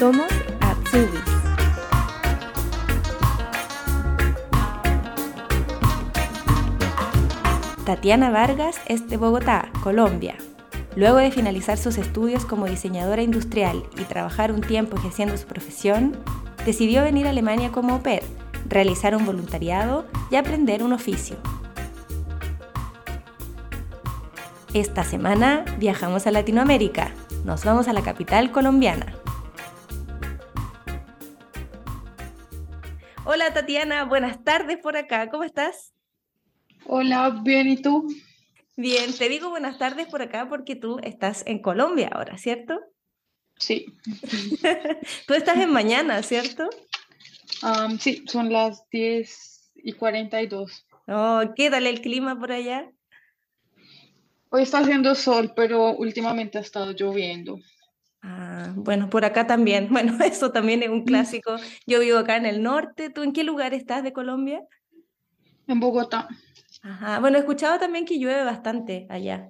Somos Atsubis. Tatiana Vargas es de Bogotá, Colombia. Luego de finalizar sus estudios como diseñadora industrial y trabajar un tiempo ejerciendo su profesión, decidió venir a Alemania como au pair, realizar un voluntariado y aprender un oficio. Esta semana viajamos a Latinoamérica. Nos vamos a la capital colombiana. Hola Tatiana, buenas tardes por acá. ¿Cómo estás? Hola, bien, ¿y tú? Bien, te digo buenas tardes por acá porque tú estás en Colombia ahora, ¿cierto? Sí. tú estás en mañana, ¿cierto? sí, son las 10 y 42. Oh, ¿Qué tal el clima por allá? Hoy está haciendo sol, pero últimamente ha estado lloviendo. Ah, bueno, por acá también. Bueno, eso también es un mm. clásico. Yo vivo acá en el norte. ¿Tú en qué lugar estás de Colombia? En Bogotá. Ajá. Bueno, he escuchado también que llueve bastante allá.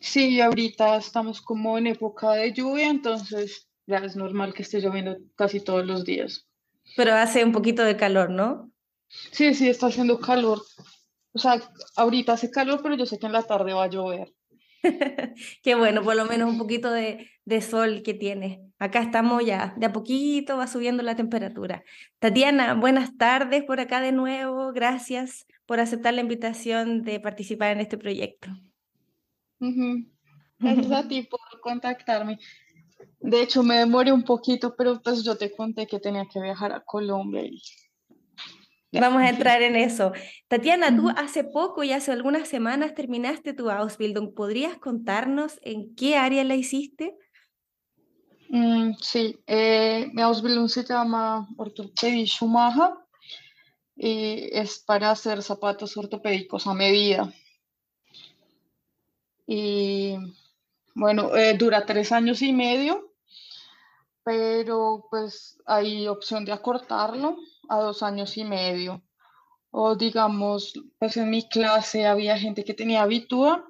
Sí, ahorita estamos como en época de lluvia, entonces ya es normal que esté lloviendo casi todos los días. Pero hace un poquito de calor, ¿no? Sí, sí, está haciendo calor. O sea, ahorita hace calor, pero yo sé que en la tarde va a llover. Qué bueno, por lo menos un poquito de, de, sol que tiene. Acá estamos ya, de a poquito va subiendo la temperatura. Tatiana, buenas tardes por acá de nuevo. Gracias por aceptar la invitación de participar en este proyecto. Gracias a ti por contactarme. De hecho, me demoré un poquito, pero pues yo te conté que tenía que viajar a Colombia y Vamos a entrar en eso. Tatiana, tú hace poco y hace algunas semanas terminaste tu Ausbildung. ¿Podrías contarnos en qué área la hiciste? Mm, sí, eh, Ausbildung se llama Ortopedia Schumacher y es para hacer zapatos ortopédicos a medida. Y bueno, eh, dura tres años y medio, pero pues hay opción de acortarlo a dos años y medio. O digamos, pues en mi clase había gente que tenía habitúa,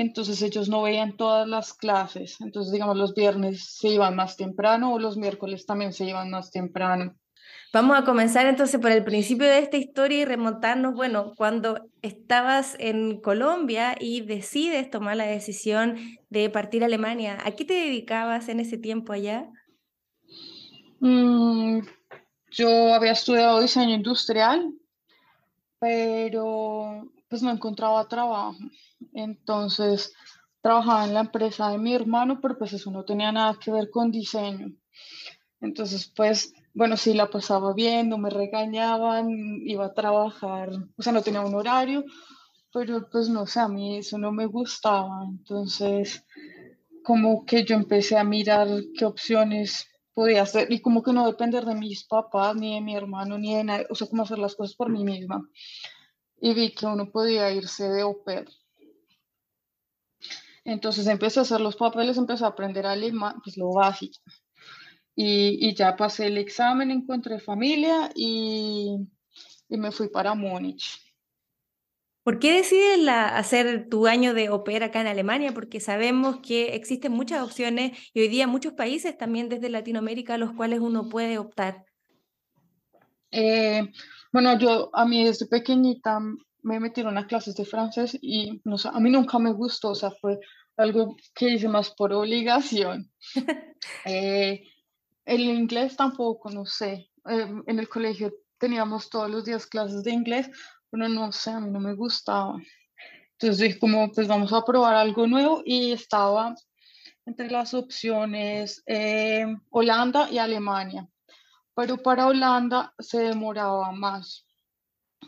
entonces ellos no veían todas las clases. Entonces, digamos, los viernes se iban más temprano o los miércoles también se iban más temprano. Vamos a comenzar entonces por el principio de esta historia y remontarnos, bueno, cuando estabas en Colombia y decides tomar la decisión de partir a Alemania, ¿a qué te dedicabas en ese tiempo allá? Mm, yo había estudiado diseño industrial, pero pues no encontraba trabajo. Entonces trabajaba en la empresa de mi hermano, pero pues eso no tenía nada que ver con diseño. Entonces, pues, bueno, sí la pasaba bien, no me regañaban, iba a trabajar, o sea, no tenía un horario, pero pues no sé, a mí eso no me gustaba. Entonces, como que yo empecé a mirar qué opciones podía hacer y como que no depender de mis papás, ni de mi hermano, ni de nadie, o sea, como hacer las cosas por mí misma. Y vi que uno podía irse de au pair. Entonces empecé a hacer los papeles, empecé a aprender alemán, pues lo básico. Y, y ya pasé el examen, encontré familia y, y me fui para Múnich. ¿Por qué decides hacer tu año de ópera acá en Alemania? Porque sabemos que existen muchas opciones y hoy día muchos países también desde Latinoamérica a los cuales uno puede optar. Eh, bueno, yo a mí desde pequeñita me metieron a clases de francés y no sé, a mí nunca me gustó, o sea, fue algo que hice más por obligación. Eh, el inglés tampoco, no sé. Eh, en el colegio teníamos todos los días clases de inglés, pero no sé, a mí no me gustaba. Entonces dije como, pues vamos a probar algo nuevo y estaba entre las opciones eh, Holanda y Alemania. Pero para Holanda se demoraba más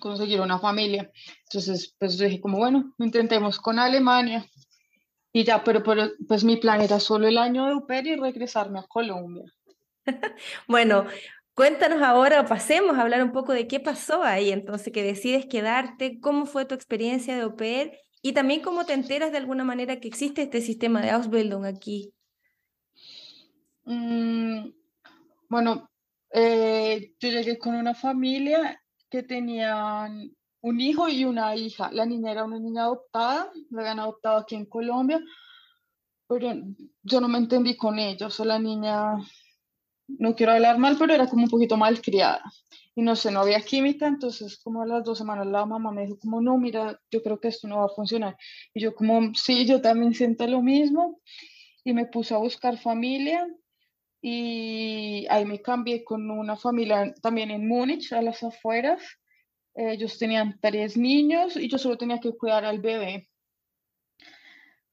conseguir una familia. Entonces, pues dije como, bueno, intentemos con Alemania. Y ya, pero, pero pues mi plan era solo el año de UPER y regresarme a Colombia. bueno, Cuéntanos ahora, pasemos a hablar un poco de qué pasó ahí, entonces, que decides quedarte, cómo fue tu experiencia de OPER y también cómo te enteras de alguna manera que existe este sistema de Ausbildung aquí. Mm, bueno, eh, yo llegué con una familia que tenían un hijo y una hija. La niña era una niña adoptada, la habían adoptado aquí en Colombia, pero yo no me entendí con ellos. La niña no quiero hablar mal, pero era como un poquito mal criada. Y no sé, no había química, entonces como a las dos semanas la mamá me dijo como, no, mira, yo creo que esto no va a funcionar. Y yo como, sí, yo también siento lo mismo. Y me puse a buscar familia y ahí me cambié con una familia también en Múnich, a las afueras. Ellos tenían tres niños y yo solo tenía que cuidar al bebé.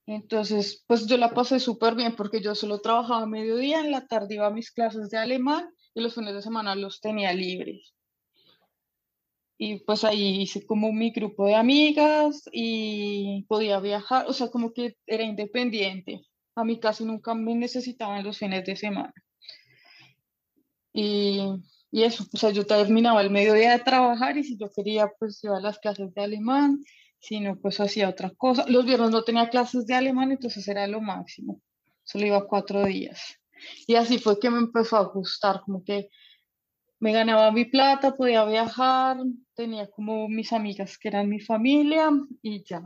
Entonces, pues yo la pasé súper bien porque yo solo trabajaba a mediodía, en la tarde iba a mis clases de alemán y los fines de semana los tenía libres. Y pues ahí hice como mi grupo de amigas y podía viajar, o sea, como que era independiente. A mí casi nunca me necesitaban los fines de semana. Y, y eso, o sea, yo terminaba el mediodía de trabajar y si yo quería, pues iba a las clases de alemán sino pues hacía otra cosa. Los viernes no tenía clases de alemán, entonces era lo máximo. Solo iba cuatro días. Y así fue que me empezó a gustar, como que me ganaba mi plata, podía viajar, tenía como mis amigas que eran mi familia y ya.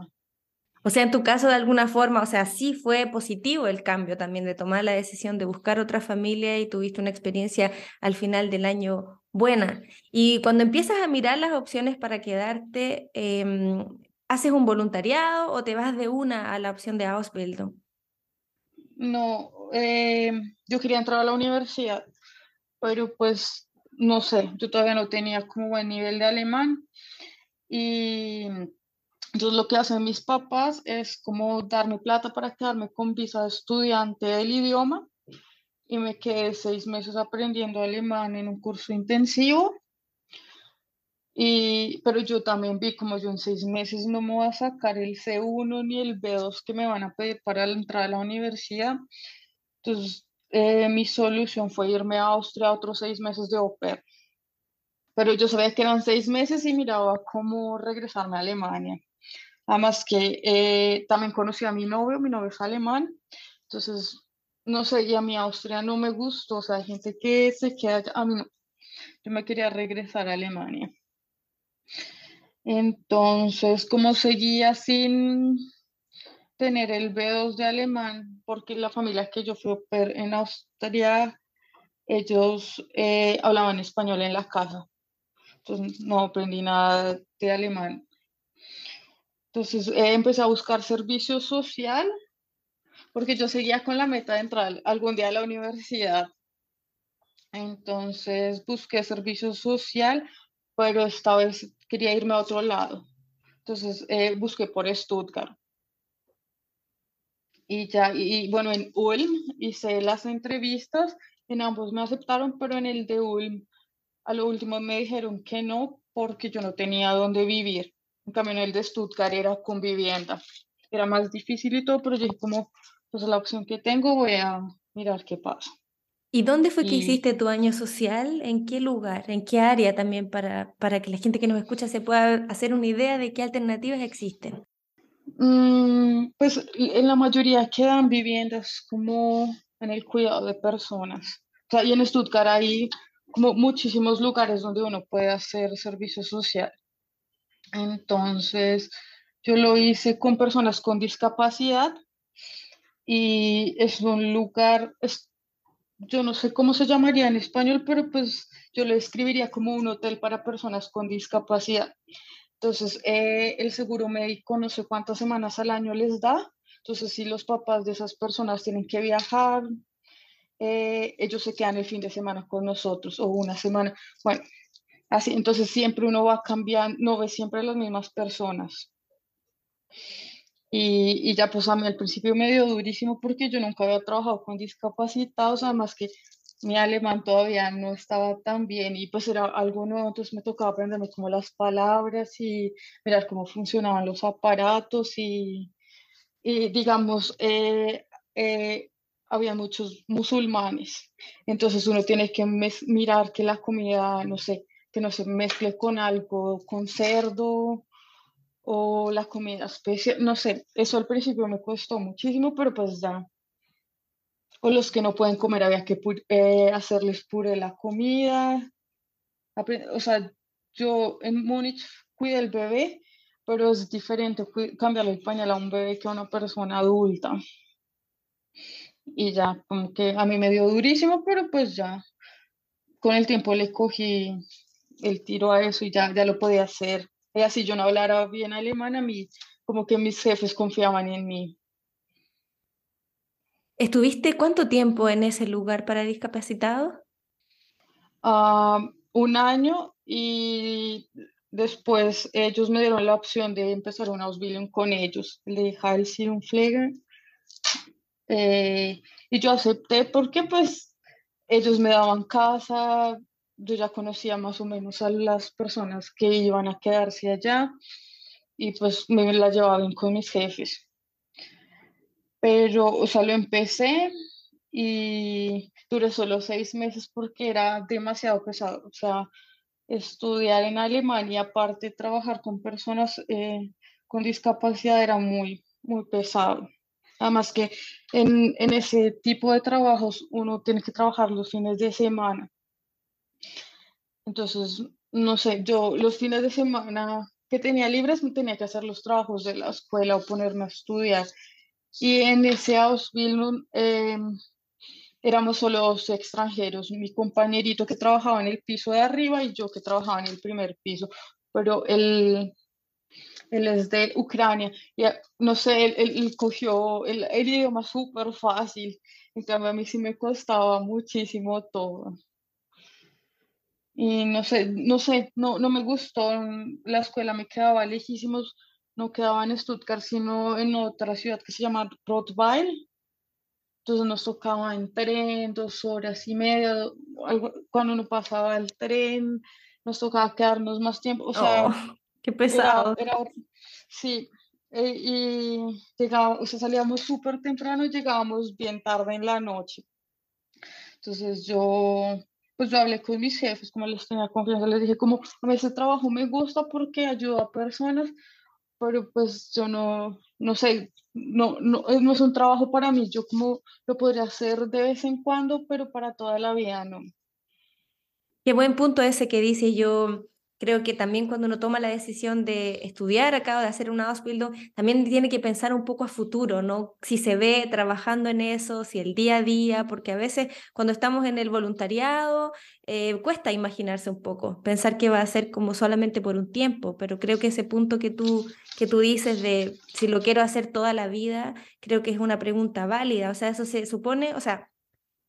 O sea, en tu caso, de alguna forma, o sea, sí fue positivo el cambio también de tomar la decisión de buscar otra familia y tuviste una experiencia al final del año buena. Y cuando empiezas a mirar las opciones para quedarte, eh, ¿Haces un voluntariado o te vas de una a la opción de Ausbildung? No, eh, yo quería entrar a la universidad, pero pues no sé, yo todavía no tenía como buen nivel de alemán y entonces lo que hacen mis papás es como darme plata para quedarme con visa de estudiante del idioma y me quedé seis meses aprendiendo alemán en un curso intensivo y, pero yo también vi como yo en seis meses no me voy a sacar el C1 ni el B2 que me van a pedir para entrar a la universidad. Entonces, eh, mi solución fue irme a Austria otros seis meses de au Pero yo sabía que eran seis meses y miraba cómo regresarme a Alemania. Además que eh, también conocí a mi novio, mi novio es alemán. Entonces, no sé, y a mi Austria no me gustó. O sea, hay gente que se queda, a mí no. Yo me quería regresar a Alemania. Entonces, como seguía sin tener el B2 de alemán, porque la familia que yo fui en Austria, ellos eh, hablaban español en la casa. Entonces, no aprendí nada de alemán. Entonces, eh, empecé a buscar servicio social, porque yo seguía con la meta de entrar algún día a la universidad. Entonces, busqué servicio social pero esta vez quería irme a otro lado. Entonces eh, busqué por Stuttgart. Y ya, y bueno, en Ulm hice las entrevistas, en ambos me aceptaron, pero en el de Ulm a lo último me dijeron que no, porque yo no tenía dónde vivir. En cambio, en el de Stuttgart era con vivienda. Era más difícil y todo, pero yo dije como, pues la opción que tengo, voy a mirar qué pasa. ¿Y dónde fue que hiciste tu año social? ¿En qué lugar? ¿En qué área también para, para que la gente que nos escucha se pueda hacer una idea de qué alternativas existen? Mm, pues en la mayoría quedan viviendas como en el cuidado de personas. O sea, y en Stuttgart hay como muchísimos lugares donde uno puede hacer servicio social. Entonces, yo lo hice con personas con discapacidad y es un lugar, yo no sé cómo se llamaría en español, pero pues yo lo escribiría como un hotel para personas con discapacidad. Entonces, eh, el seguro médico no sé cuántas semanas al año les da. Entonces, si los papás de esas personas tienen que viajar, eh, ellos se quedan el fin de semana con nosotros o una semana. Bueno, así, entonces siempre uno va cambiando, no ve siempre las mismas personas. Y, ya pues a mí al principio me dio durísimo porque yo nunca había trabajado con discapacitados, además que mi alemán todavía no estaba tan bien y pues era algo nuevo, entonces me tocaba aprenderme como las palabras y mirar cómo funcionaban los aparatos y, y digamos, eh, eh, había muchos musulmanes, entonces uno tiene que mirar que la comida, no sé, que no se mezcle con algo, con cerdo o la comida especial, no sé, eso al principio me costó muchísimo, pero pues ya. O los que no pueden comer, había que eh, hacerles puré la comida. O sea, yo en Múnich cuidé el bebé, pero es diferente cambiarle el pañal a un bebé que a una persona adulta. Y ya, como que a mí me dio durísimo, pero pues ya. con el tiempo le cogí el tiro a eso y ya, ya lo podía hacer. Y así yo no hablara bien alemán, a mí como que mis jefes confiaban en mí. ¿Estuviste cuánto tiempo en ese lugar para discapacitados? Ah, un año y después ellos me dieron la opción de empezar una Ausbildung con ellos, el de Heilsirunpfleger. Eh, y yo acepté porque pues ellos me daban casa, yo ya conocía más o menos a las personas que iban a quedarse allá y pues me la llevaba bien con mis jefes. Pero, o sea, lo empecé y duré solo seis meses porque era demasiado pesado. O sea, estudiar en Alemania, aparte trabajar con personas eh, con discapacidad, era muy, muy pesado. Además que en, en, ese tipo de trabajos uno tiene que trabajar los fines de semana. Entonces, no sé, yo los fines de semana que tenía libres tenía que hacer los trabajos de la escuela o ponerme a estudiar. Y en ese Ausbildung eh, éramos solo dos extranjeros, mi compañerito que trabajaba en el piso de arriba y yo que trabajaba en el primer piso, pero él, él es de Ucrania, y no sé, él, él cogió el, el idioma súper fácil, en cambio a mí sí me costaba muchísimo todo. Y no sé, no sé, no, no me gustó, la escuela me quedaba lejísimos, no quedaba en Stuttgart, sino en otra ciudad que se llama Rottweil, entonces nos tocaba en tren, dos horas y media, cuando uno pasaba el tren, nos tocaba quedarnos más tiempo. O sea, oh, qué pesado. sí, eh, y llegaba, o sea, salíamos súper temprano y llegábamos bien tarde en la noche. Entonces yo, pues yo hablé con mis jefes, como les tenía confianza, les dije como, a mí ese trabajo me gusta porque ayuda a personas, pero pues yo no, no sé, no, no, no es un trabajo para mí, yo como lo podría hacer de vez en cuando, pero para toda la vida no. Qué buen punto ese que dice yo. Creo que también cuando uno toma la decisión de estudiar acá o de hacer una Ausbildung, también tiene que pensar un poco a futuro, ¿no? Si se ve trabajando en eso, si el día a día, porque a veces cuando estamos en el voluntariado eh, cuesta imaginarse un poco, pensar que va a ser como solamente por un tiempo, pero creo que ese punto que tú, que tú dices de si lo quiero hacer toda la vida, creo que es una pregunta válida, o sea, eso se supone, o sea,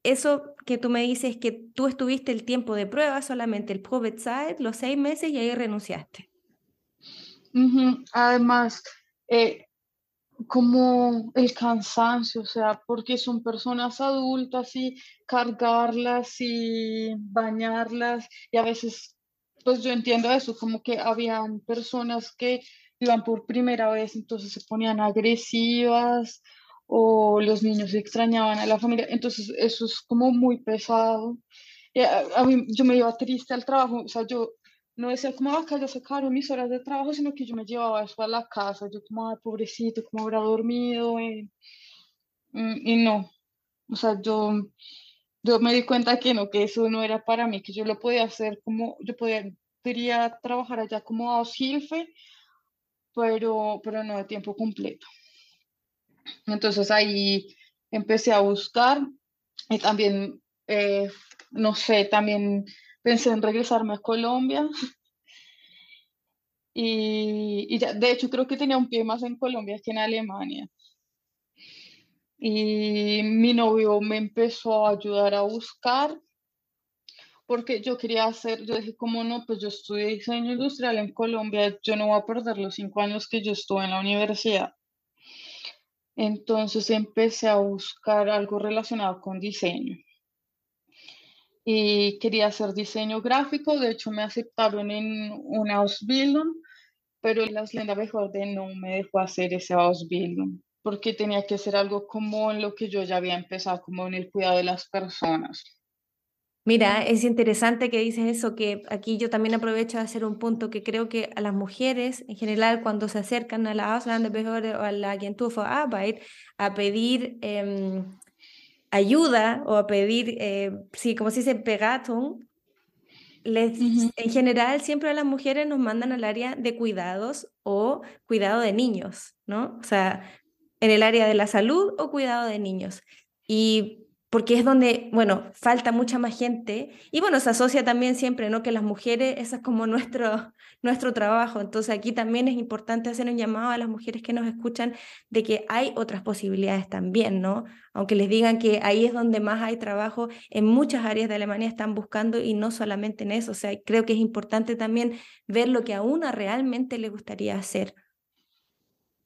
eso que tú me dices que tú estuviste el tiempo de prueba, solamente el Probezeit, los seis meses y ahí renunciaste. Además, eh, como el cansancio, o sea, porque son personas adultas y cargarlas y bañarlas y a veces, pues yo entiendo eso, como que habían personas que iban por primera vez, entonces se ponían agresivas o los niños extrañaban a la familia, entonces eso es como muy pesado. A, mí, yo me iba triste al trabajo, o sea, yo no decía como acá ya sacaron mis horas de trabajo, sino que yo me llevaba eso a la casa, yo como, ay, pobrecito, como habrá dormido, y, mm, y no, o sea, yo, yo me di cuenta que no, que eso no era para mí, que yo lo podía hacer como, yo podía, quería trabajar allá como a Osilfe, pero, pero no de tiempo completo. Entonces ahí empecé a buscar y también, eh, no sé, también pensé en regresarme a Colombia. Y, y ya, de hecho creo que tenía un pie más en Colombia que en Alemania. Y mi novio me empezó a ayudar a buscar porque yo quería hacer, yo dije, ¿cómo no? Pues yo estudié diseño industrial en Colombia, yo no voy a perder los cinco años que yo estuve en la universidad. Entonces empecé a buscar algo relacionado con diseño. Y quería hacer diseño gráfico, de hecho me aceptaron en una Ausbildung, pero la Slenda de no me dejó hacer ese Ausbildung, porque tenía que hacer algo como en lo que yo ya había empezado, como en el cuidado de las personas. Mira, es interesante que dices eso, que aquí yo también aprovecho de hacer un punto que creo que a las mujeres en general cuando se acercan a la Ausländerbehörde o a la Agentur für Arbeit a pedir em, ayuda o a pedir, eh, sí, como se dice, pegatón, les, en general siempre a las mujeres nos mandan al área de cuidados o cuidado de niños, ¿no? O sea, en el área de la salud o cuidado de niños. Y porque es donde, bueno, falta mucha más gente y bueno, se asocia también siempre, ¿no? Que las mujeres, eso es como nuestro, nuestro trabajo. Entonces aquí también es importante hacer un llamado a las mujeres que nos escuchan de que hay otras posibilidades también, ¿no? Aunque les digan que ahí es donde más hay trabajo, en muchas áreas de Alemania están buscando y no solamente en eso. O sea, creo que es importante también ver lo que a una realmente le gustaría hacer.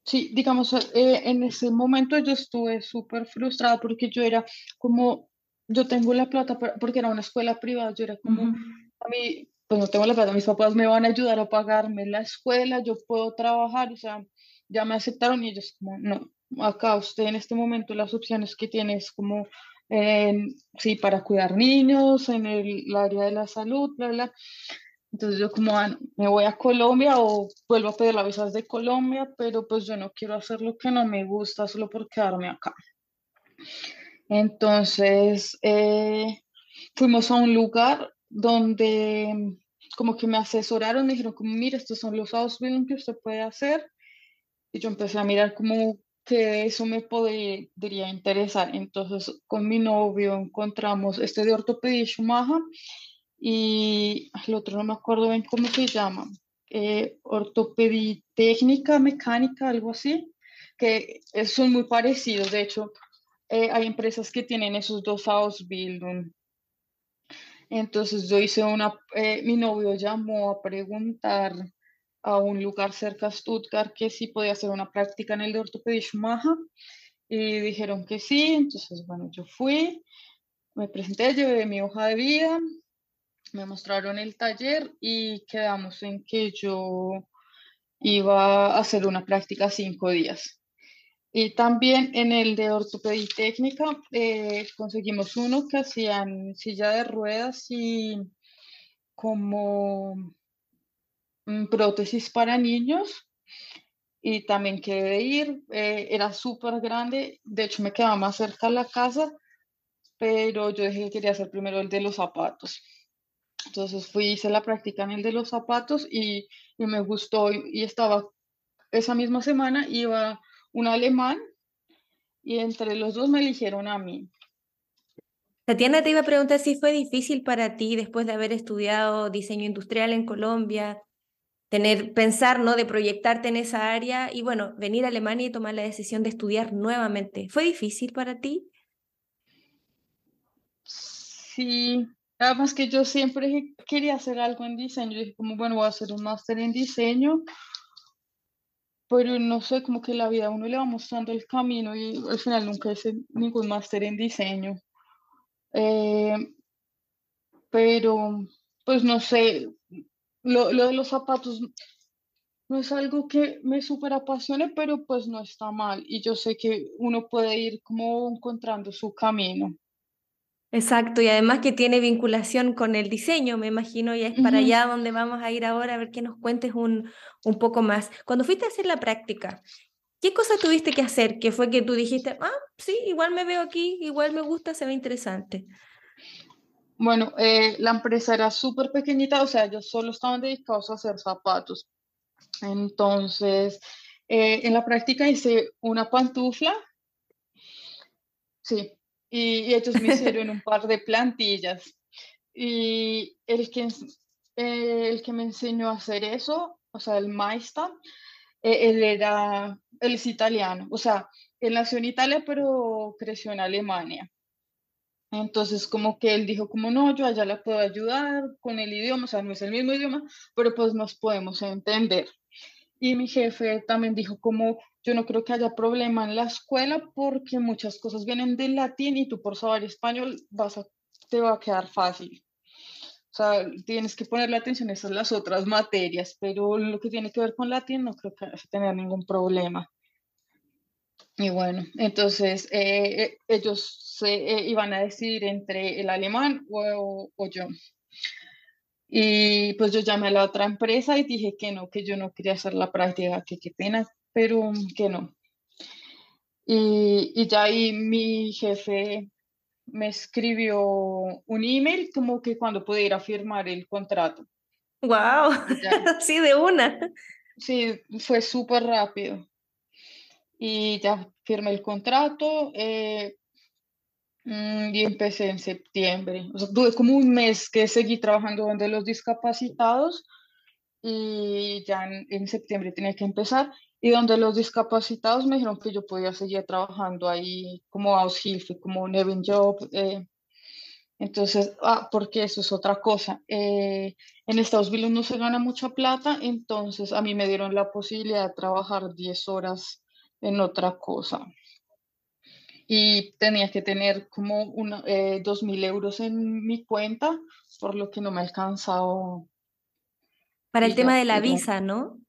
Sí, digamos, eh, en ese momento yo estuve súper frustrada porque yo era como, yo tengo la plata, porque era una escuela privada, yo era como, a mí, pues no tengo la plata, mis papás me van a ayudar a pagarme la escuela, yo puedo trabajar, o sea, ya me aceptaron y ellos como, no, acá usted en este momento las opciones que tiene es como, sí, para cuidar niños, en el, área de la salud, bla, bla. Entonces yo como, ah, me voy a Colombia o vuelvo a pedir la visa de Colombia, pero pues yo no quiero hacer lo que no me gusta solo por quedarme acá. Entonces eh, fuimos a un lugar donde como que me asesoraron, me dijeron como, mira, estos son los Ausbildung que usted puede hacer. Y yo empecé a mirar como que eso me podría interesar. Entonces con mi novio encontramos este de ortopedia Schumacher y el otro no me acuerdo bien cómo se llama, eh, ortopedia técnica, mecánica, algo así, que son muy parecidos. De hecho, eh, hay empresas que tienen esos dos Ausbildung. Entonces yo hice una, eh, mi novio llamó a preguntar a un lugar cerca de Stuttgart que sí podía hacer una práctica en el de ortopedia Schumacher y dijeron que sí, entonces bueno, yo fui, me presenté, llevé mi hoja de vida, me mostraron el taller y quedamos en que yo iba a hacer una práctica cinco días. Y también en el de ortopedia técnica eh, conseguimos uno que hacían silla de ruedas y como mm, prótesis para niños. Y también quedé ir, eh, era súper grande, de hecho me quedaba más cerca de la casa, pero yo dije que quería hacer primero el de los zapatos. Entonces fui, hice la práctica en el de los zapatos y, me gustó y, estaba esa misma semana, iba un alemán y entre los dos me eligieron a mí. Tatiana, te iba a preguntar si fue difícil para ti después de haber estudiado diseño industrial en Colombia, tener, pensar, ¿no? De proyectarte en esa área y bueno, venir a Alemania y tomar la decisión de estudiar nuevamente. ¿Fue difícil para ti? Sí, Además que yo siempre quería hacer algo en diseño. Yo dije, como, bueno, voy a hacer un máster en diseño. Pero no sé, como que la vida a uno le va mostrando el camino y al final nunca hice ningún máster en diseño. Eh, pero, pues no sé, lo, lo de los zapatos no es algo que me súper apasione, pero pues no está mal. Y yo sé que uno puede ir como encontrando su camino. Exacto, y además que tiene vinculación con el diseño, me imagino, y es para allá donde vamos a ir ahora, a ver que nos cuentes un, un poco más. Cuando fuiste a hacer la práctica, ¿qué cosa tuviste que hacer? Que fue que tú dijiste, ah, sí, igual me veo aquí, igual me gusta, se ve interesante. Bueno, eh, la empresa era súper pequeñita, o sea, ellos solo estaban dedicados a hacer zapatos. Entonces, eh, en la práctica hice una pantufla, sí, y, ellos me hicieron un par de plantillas. Y el que, eh, el que me enseñó a hacer eso, o sea, el maestra, eh, él era, él es italiano, o sea, él nació en Italia, pero creció en Alemania. Entonces, como que él dijo, como no, yo allá la puedo ayudar con el idioma, o sea, no es el mismo idioma, pero pues nos podemos entender. Y mi jefe también dijo como yo no creo que haya problema en la escuela porque muchas cosas vienen del latín y tú por saber español vas a, te va a quedar fácil. O sea, tienes que ponerle atención a esas las otras materias, pero lo que tiene que ver con latín no creo que tener ningún problema. Y bueno, entonces eh, eh, ellos se eh, iban a decidir entre el alemán o, o yo. Y pues yo llamé a la otra empresa y dije que no, que yo no quería hacer la práctica, que qué pena, pero que no. Y, y ya ahí mi jefe me escribió un email como que cuando pudiera firmar el contrato. ¡Wow! sí, de una. Sí, fue súper rápido. Y ya firmé el contrato. Eh, y empecé en septiembre. O sea, tuve como un mes que seguí trabajando donde los discapacitados y ya en, septiembre tenía que empezar. Y donde los discapacitados me dijeron que yo podía seguir trabajando ahí como auxilio, como un job. Eh. entonces, ah, porque eso es otra cosa. Eh, en Estados Unidos no se gana mucha plata, entonces a mí me dieron la posibilidad de trabajar 10 horas en otra cosa y tenía que tener como una, eh, dos mil euros en mi cuenta, por lo que no me ha alcanzado. Para el tema de la visa, ¿no?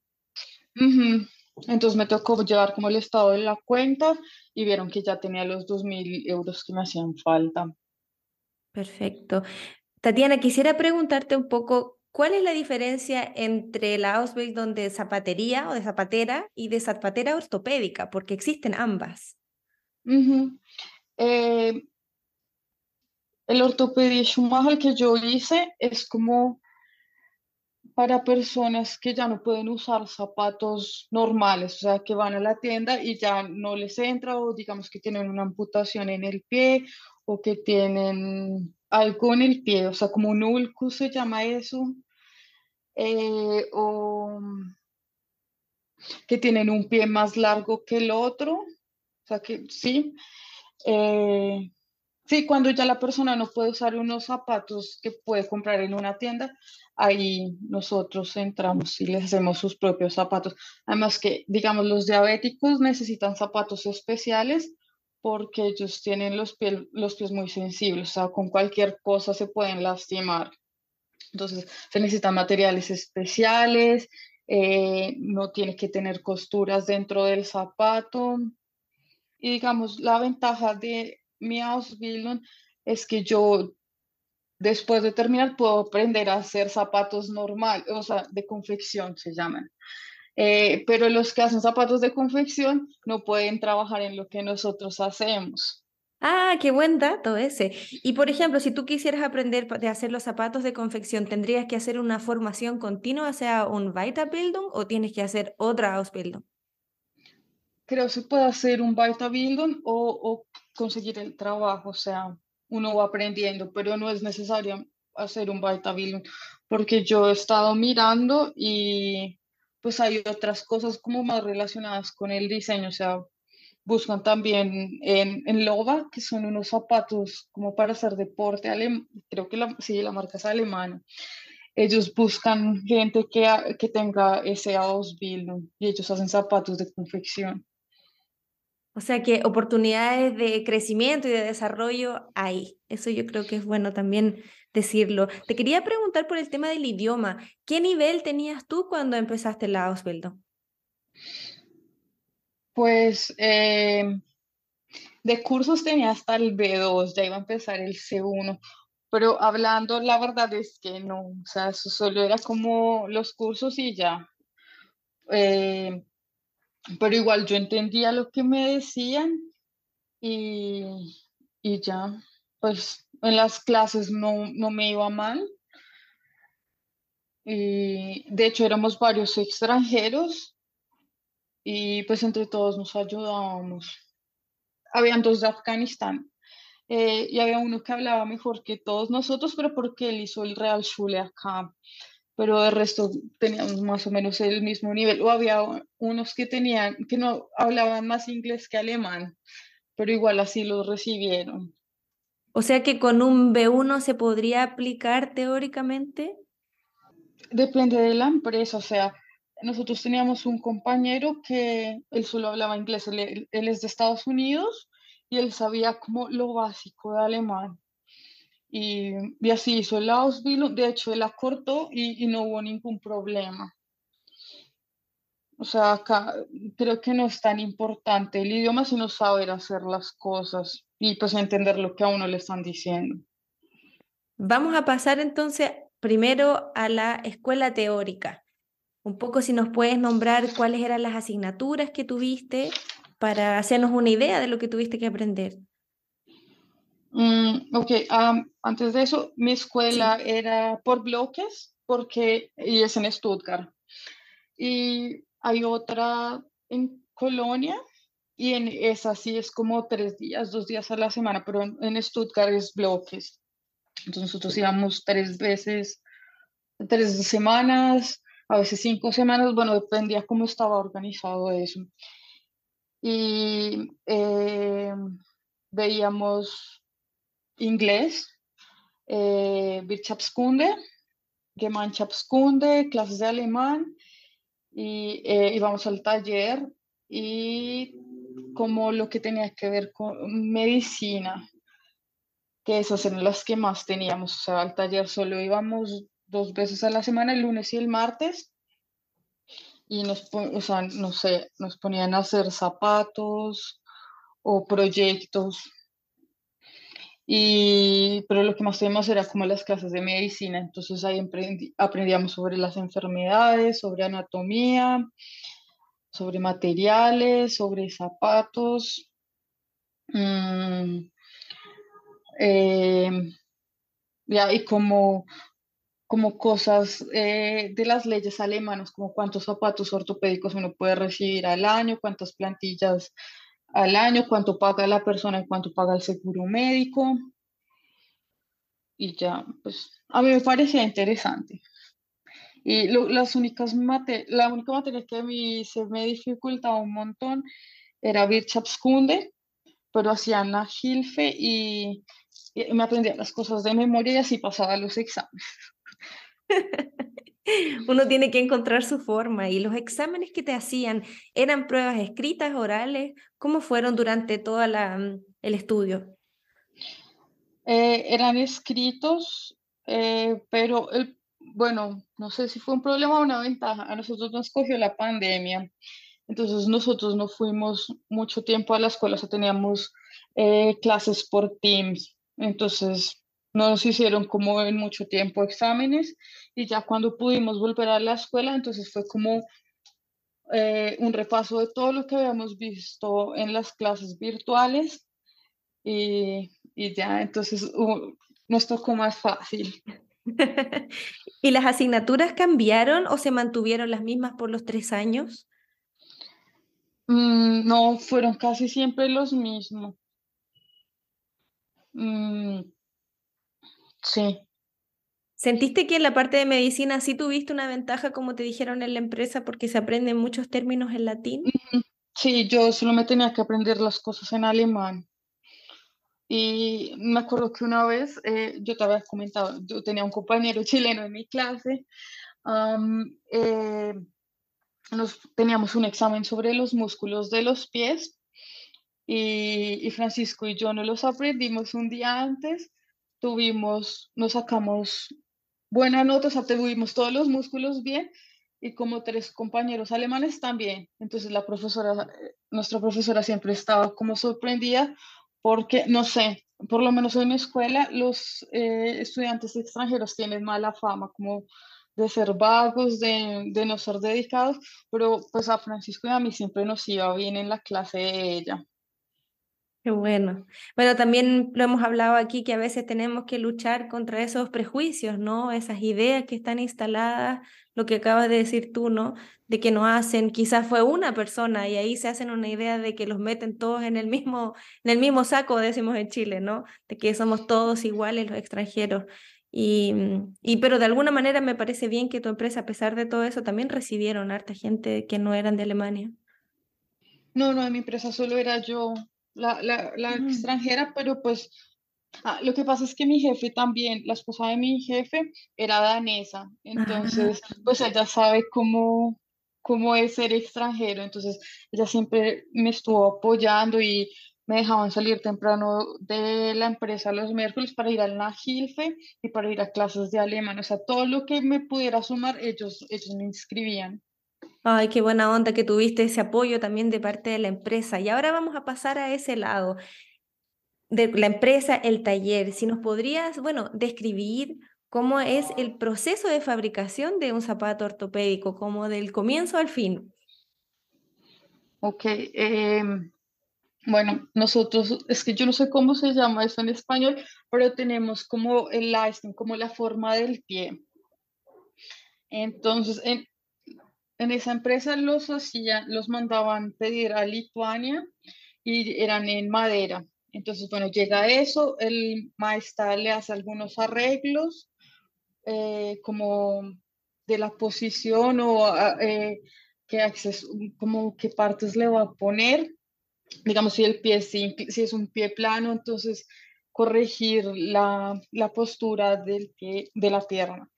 Entonces me tocó llevar como el estado de la cuenta y vieron que ya tenía los dos mil euros que me hacían falta. Perfecto. Tatiana, quisiera preguntarte un poco, ¿cuál es la diferencia entre la Ausbildung de zapatería o de zapatera y de zapatera ortopédica? Porque existen ambas. Eh, el ortopedia Schumacher que yo hice es como para personas que ya no pueden usar zapatos normales, o sea, que van a la tienda y ya no les entra o digamos que tienen una amputación en el pie o que tienen algo en el pie, o sea, como un ulcus se llama eso, eh, o que tienen un pie más largo que el otro, sea que sí. Eh, sí, cuando ya la persona no puede usar unos zapatos que puede comprar en una tienda, ahí nosotros entramos y les hacemos sus propios zapatos. Además que, digamos, los diabéticos necesitan zapatos especiales porque ellos tienen los, pies, los pies muy sensibles, o sea, con cualquier cosa se pueden lastimar. Entonces, se necesitan materiales especiales, eh, no tiene que tener costuras dentro del zapato. Y digamos, la ventaja de mi Ausbildung es que yo después de terminar puedo aprender a hacer zapatos normales, o sea, de confección se llaman. Eh, pero los que hacen zapatos de confección no pueden trabajar en lo que nosotros hacemos. Ah, qué buen dato ese. Y por ejemplo, si tú quisieras aprender de hacer los zapatos de confección, ¿tendrías que hacer una formación continua, sea un Weiterbildung o tienes que hacer otra Ausbildung? Creo se puede hacer un Weiterbildung o, o conseguir el trabajo, o sea, uno va aprendiendo, pero no es necesario hacer un Weiterbildung, porque yo he estado mirando y pues hay otras cosas como más relacionadas con el diseño, o sea, buscan también en, en Loba, que son unos zapatos como para hacer deporte, creo que la, sí, la marca es alemana. Ellos buscan gente que, que tenga ese Ausbildung y ellos hacen zapatos de confección. O sea que oportunidades de crecimiento y de desarrollo hay. Eso yo creo que es bueno también decirlo. Te quería preguntar por el tema del idioma. ¿Qué nivel tenías tú cuando empezaste la Ausbildung? Pues eh, de cursos tenía hasta el B2, ya iba a empezar el C1, pero hablando, la verdad es que no, o sea, solo era como los cursos y ya. Eh, pero igual yo entendía lo que me decían y, y ya, pues en las clases no, no me iba mal. Y de hecho éramos varios extranjeros y pues entre todos nos ayudábamos. Habían dos de Afganistán eh, y había uno que hablaba mejor que todos nosotros, pero porque él hizo el Real Schule acá pero de resto teníamos más o menos el mismo nivel. O había unos que tenían, que no hablaban más inglés que alemán, pero igual así los recibieron. O sea que con un B1 se podría aplicar teóricamente. Depende de la empresa, o sea, nosotros teníamos un compañero que él solo hablaba inglés, él, él es de Estados Unidos y él sabía como lo básico de alemán y, y así hizo el Ausbildung, de hecho él acortó y, y no hubo ningún problema. O sea, acá creo que no es tan importante el idioma, sino saber hacer las cosas y pues entender lo que a uno le están diciendo. Vamos a pasar entonces primero a la escuela teórica. Un poco si nos puedes nombrar cuáles eran las asignaturas que tuviste para hacernos una idea de lo que tuviste que aprender. Mm, ok, antes de eso, mi escuela era por bloques, porque, y es en Stuttgart. Y hay otra en Colonia, y en esa sí es como tres días, dos días a la semana, pero en, Stuttgart es bloques. Entonces nosotros íbamos tres veces, tres semanas, a veces cinco semanas, bueno, dependía cómo estaba organizado eso. Y eh, veíamos inglés, eh, Wirtschaftskunde, Gemeinschaftskunde, clases de alemán, y eh, íbamos al taller y como lo que tenía que ver con medicina, que esas eran las que más teníamos. O sea, al taller solo íbamos dos veces a la semana, el lunes y el martes, y nos, o sea, no sé, nos ponían a hacer zapatos o proyectos. Y, pero lo que más teníamos era como las clases de medicina, entonces ahí aprendíamos sobre las enfermedades, sobre anatomía, sobre materiales, sobre zapatos, mm, eh, y como, como cosas eh, de las leyes alemanas, como cuántos zapatos ortopédicos uno puede recibir al año, cuántas plantillas al año, cuánto paga la persona y cuánto paga el seguro médico. Y ya, pues a mí me parecía interesante. Y las únicas la única materia que a mí se me dificultaba un montón era Wirtschaftskunde, pero hacía la Hilfe y, y, me aprendía las cosas de memoria y así pasaba los exámenes. Uno tiene que encontrar su forma y los exámenes que te hacían eran pruebas escritas, orales, ¿cómo fueron durante todo el estudio? Eh, eran escritos, eh, pero bueno, no sé si fue un problema o una ventaja. A nosotros nos cogió la pandemia. Entonces nosotros no fuimos mucho tiempo a la escuela, o sea, teníamos eh, clases por Teams. Entonces nos hicieron como en mucho tiempo exámenes y ya cuando pudimos volver a la escuela, entonces fue como eh, un repaso de todo lo que habíamos visto en las clases virtuales y, y ya entonces uh, nos tocó más fácil. ¿Y las asignaturas cambiaron o se mantuvieron las mismas por los tres años? Mm, no, fueron casi siempre los mismos. Mm, sí. ¿Sentiste que en la parte de medicina sí tuviste una ventaja, como te dijeron en la empresa, porque se aprenden muchos términos en latín? Sí, yo solo me tenía que aprender las cosas en alemán. Y me acuerdo que una vez, eh, yo te había comentado, yo tenía un compañero chileno en mi clase, eh, nos, teníamos un examen sobre los músculos de los pies y, y, Francisco y yo no los aprendimos un día antes, tuvimos, nos sacamos buena nota, o todos los músculos bien y como tres compañeros alemanes también. Entonces la profesora, eh, nuestra profesora siempre estaba como sorprendida porque, no sé, por lo menos en mi escuela, los eh, estudiantes extranjeros tienen mala fama, como de ser vagos, de, de, no ser dedicados, pero pues a Francisco y a mí siempre nos iba bien en la clase de ella. Bueno. Bueno, también lo hemos hablado aquí que a veces tenemos que luchar contra esos prejuicios, ¿no? Esas ideas que están instaladas, lo que acabas de decir tú, ¿no? De que no hacen, quizás fue una persona y ahí se hacen una idea de que los meten todos en el mismo, en el mismo saco, decimos en Chile, ¿no? De que somos todos iguales los extranjeros. Y, y pero de alguna manera me parece bien que tu empresa, a pesar de todo eso, también recibieron harta gente que no eran de Alemania. No, no, en mi empresa solo era yo la, la, la extranjera, pero pues ah, lo que pasa es que mi jefe también, la esposa de mi jefe era danesa, entonces pues ella sabe cómo, cómo es ser extranjero, entonces ella siempre me estuvo apoyando y me dejaban salir temprano de la empresa los miércoles para ir al Nahilfe y para ir a clases de alemán, o sea, todo lo que me pudiera sumar, ellos, ellos me inscribían. Ay, qué buena onda que tuviste ese apoyo también de parte de la empresa. Y ahora vamos a pasar a ese lado de la empresa, el taller. Si nos podrías, bueno, describir cómo es el proceso de fabricación de un zapato ortopédico, como del comienzo al fin. Ok, em, bueno, nosotros, es que yo no sé cómo se llama eso en español, pero tenemos como el lasting, como la forma del pie. Entonces, en, en esa empresa los hacían, los mandaban pedir a Lituania y eran en madera. Entonces, bueno, llega eso, el maestro le hace algunos arreglos, eh, como de la posición o ah, eh, qué acceso, como qué partes le va a poner. Digamos, si el pie, si, si es un pie plano, entonces corregir la, la postura del pie, de la pierna.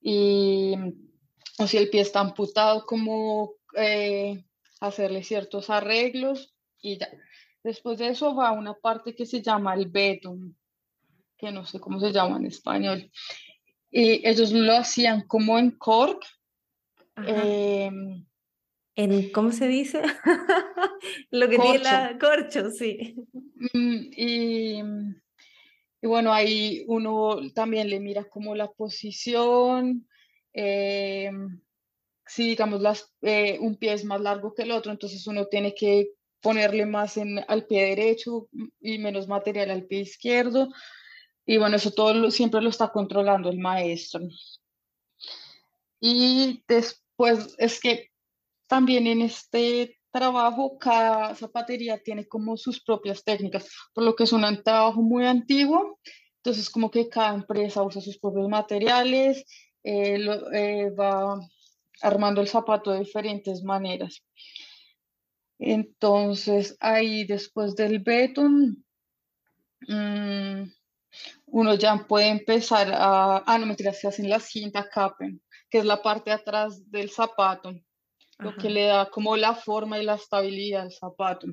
Y o si el pie está amputado, como eh, hacerle ciertos arreglos y ya. Después de eso va una parte que se llama el betum, que no sé cómo se llama en español. Y ellos lo hacían como en cork. Em, ¿En cómo se dice? lo que tiene la corcho, sí. Mm, y, y, bueno, ahí uno también le mira como la posición, eh, si digamos las, eh, un pie es más largo que el otro, entonces uno tiene que ponerle más en, al pie derecho y menos material al pie izquierdo. Y bueno, eso todo siempre lo está controlando el maestro. Y después es que también en este trabajo cada zapatería tiene como sus propias técnicas, por lo que es un trabajo muy antiguo. Entonces como que cada empresa usa sus propios materiales eh, eh, va armando el zapato de diferentes maneras. Entonces, ahí después del betún, mm, uno ya puede empezar a, ah, no mentira, se hacen la cinta capen, que es la parte de atrás del zapato, lo que le da como la forma y la estabilidad al zapato.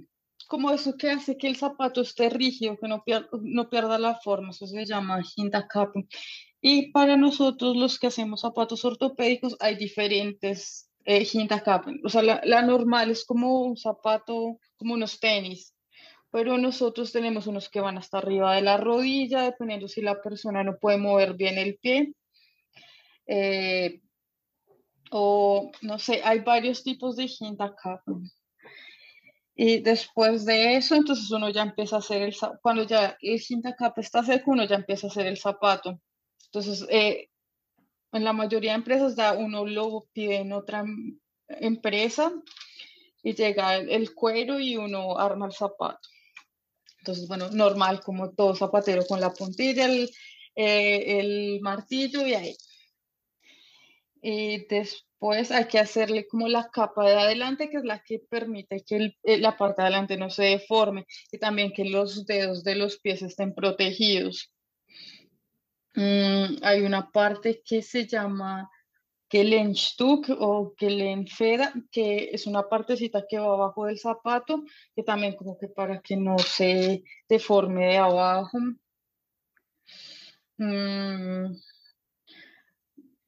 Como eso que hace que el zapato esté rígido, que no pierda, no pierda la forma, eso se llama cinta capen. Y para nosotros los que hacemos zapatos ortopédicos hay diferentes eh, O sea, la, la, normal es como un zapato, como unos tenis, pero nosotros tenemos unos que van hasta arriba de la rodilla, dependiendo si la persona no puede mover bien el pie. Eh, o no sé, hay varios tipos de Hinta Y después de eso, entonces uno ya empieza a hacer el cuando ya el Hinta está seco, uno ya empieza a hacer el zapato. Entonces, eh, en la mayoría de empresas ya uno lo pide en otra empresa y llega el, cuero y uno arma el zapato. Entonces, bueno, normal como todo zapatero con la puntilla, el, eh, el martillo y ahí. Y después hay que hacerle como la capa de adelante, que es la que permite que eh, la parte de adelante no se deforme y también que los dedos de los pies estén protegidos. Mm, hay una parte que se llama Gelenstück o Gelenfeda, que es una partecita que va abajo del zapato, que también como que para que no se deforme de abajo. Mm,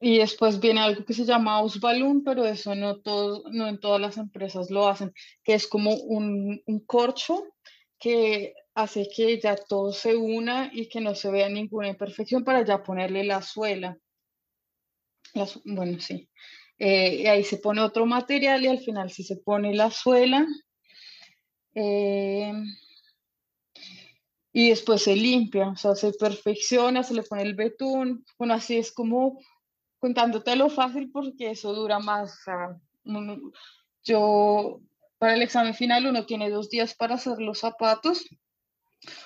y después viene algo que se llama Ausballoon, pero eso no, todo, no en todas las empresas lo hacen, que es como un, un corcho que hace que ya todo se una y que no se vea ninguna imperfección para ya ponerle la suela. bueno, sí. Eh, ahí se pone otro material y al final sí se pone la suela. Eh, y después se limpia, o sea, se perfecciona, se le pone el betún. Bueno, así es como contándote lo fácil porque eso dura más. yo, para el examen final, uno tiene dos días para hacer los zapatos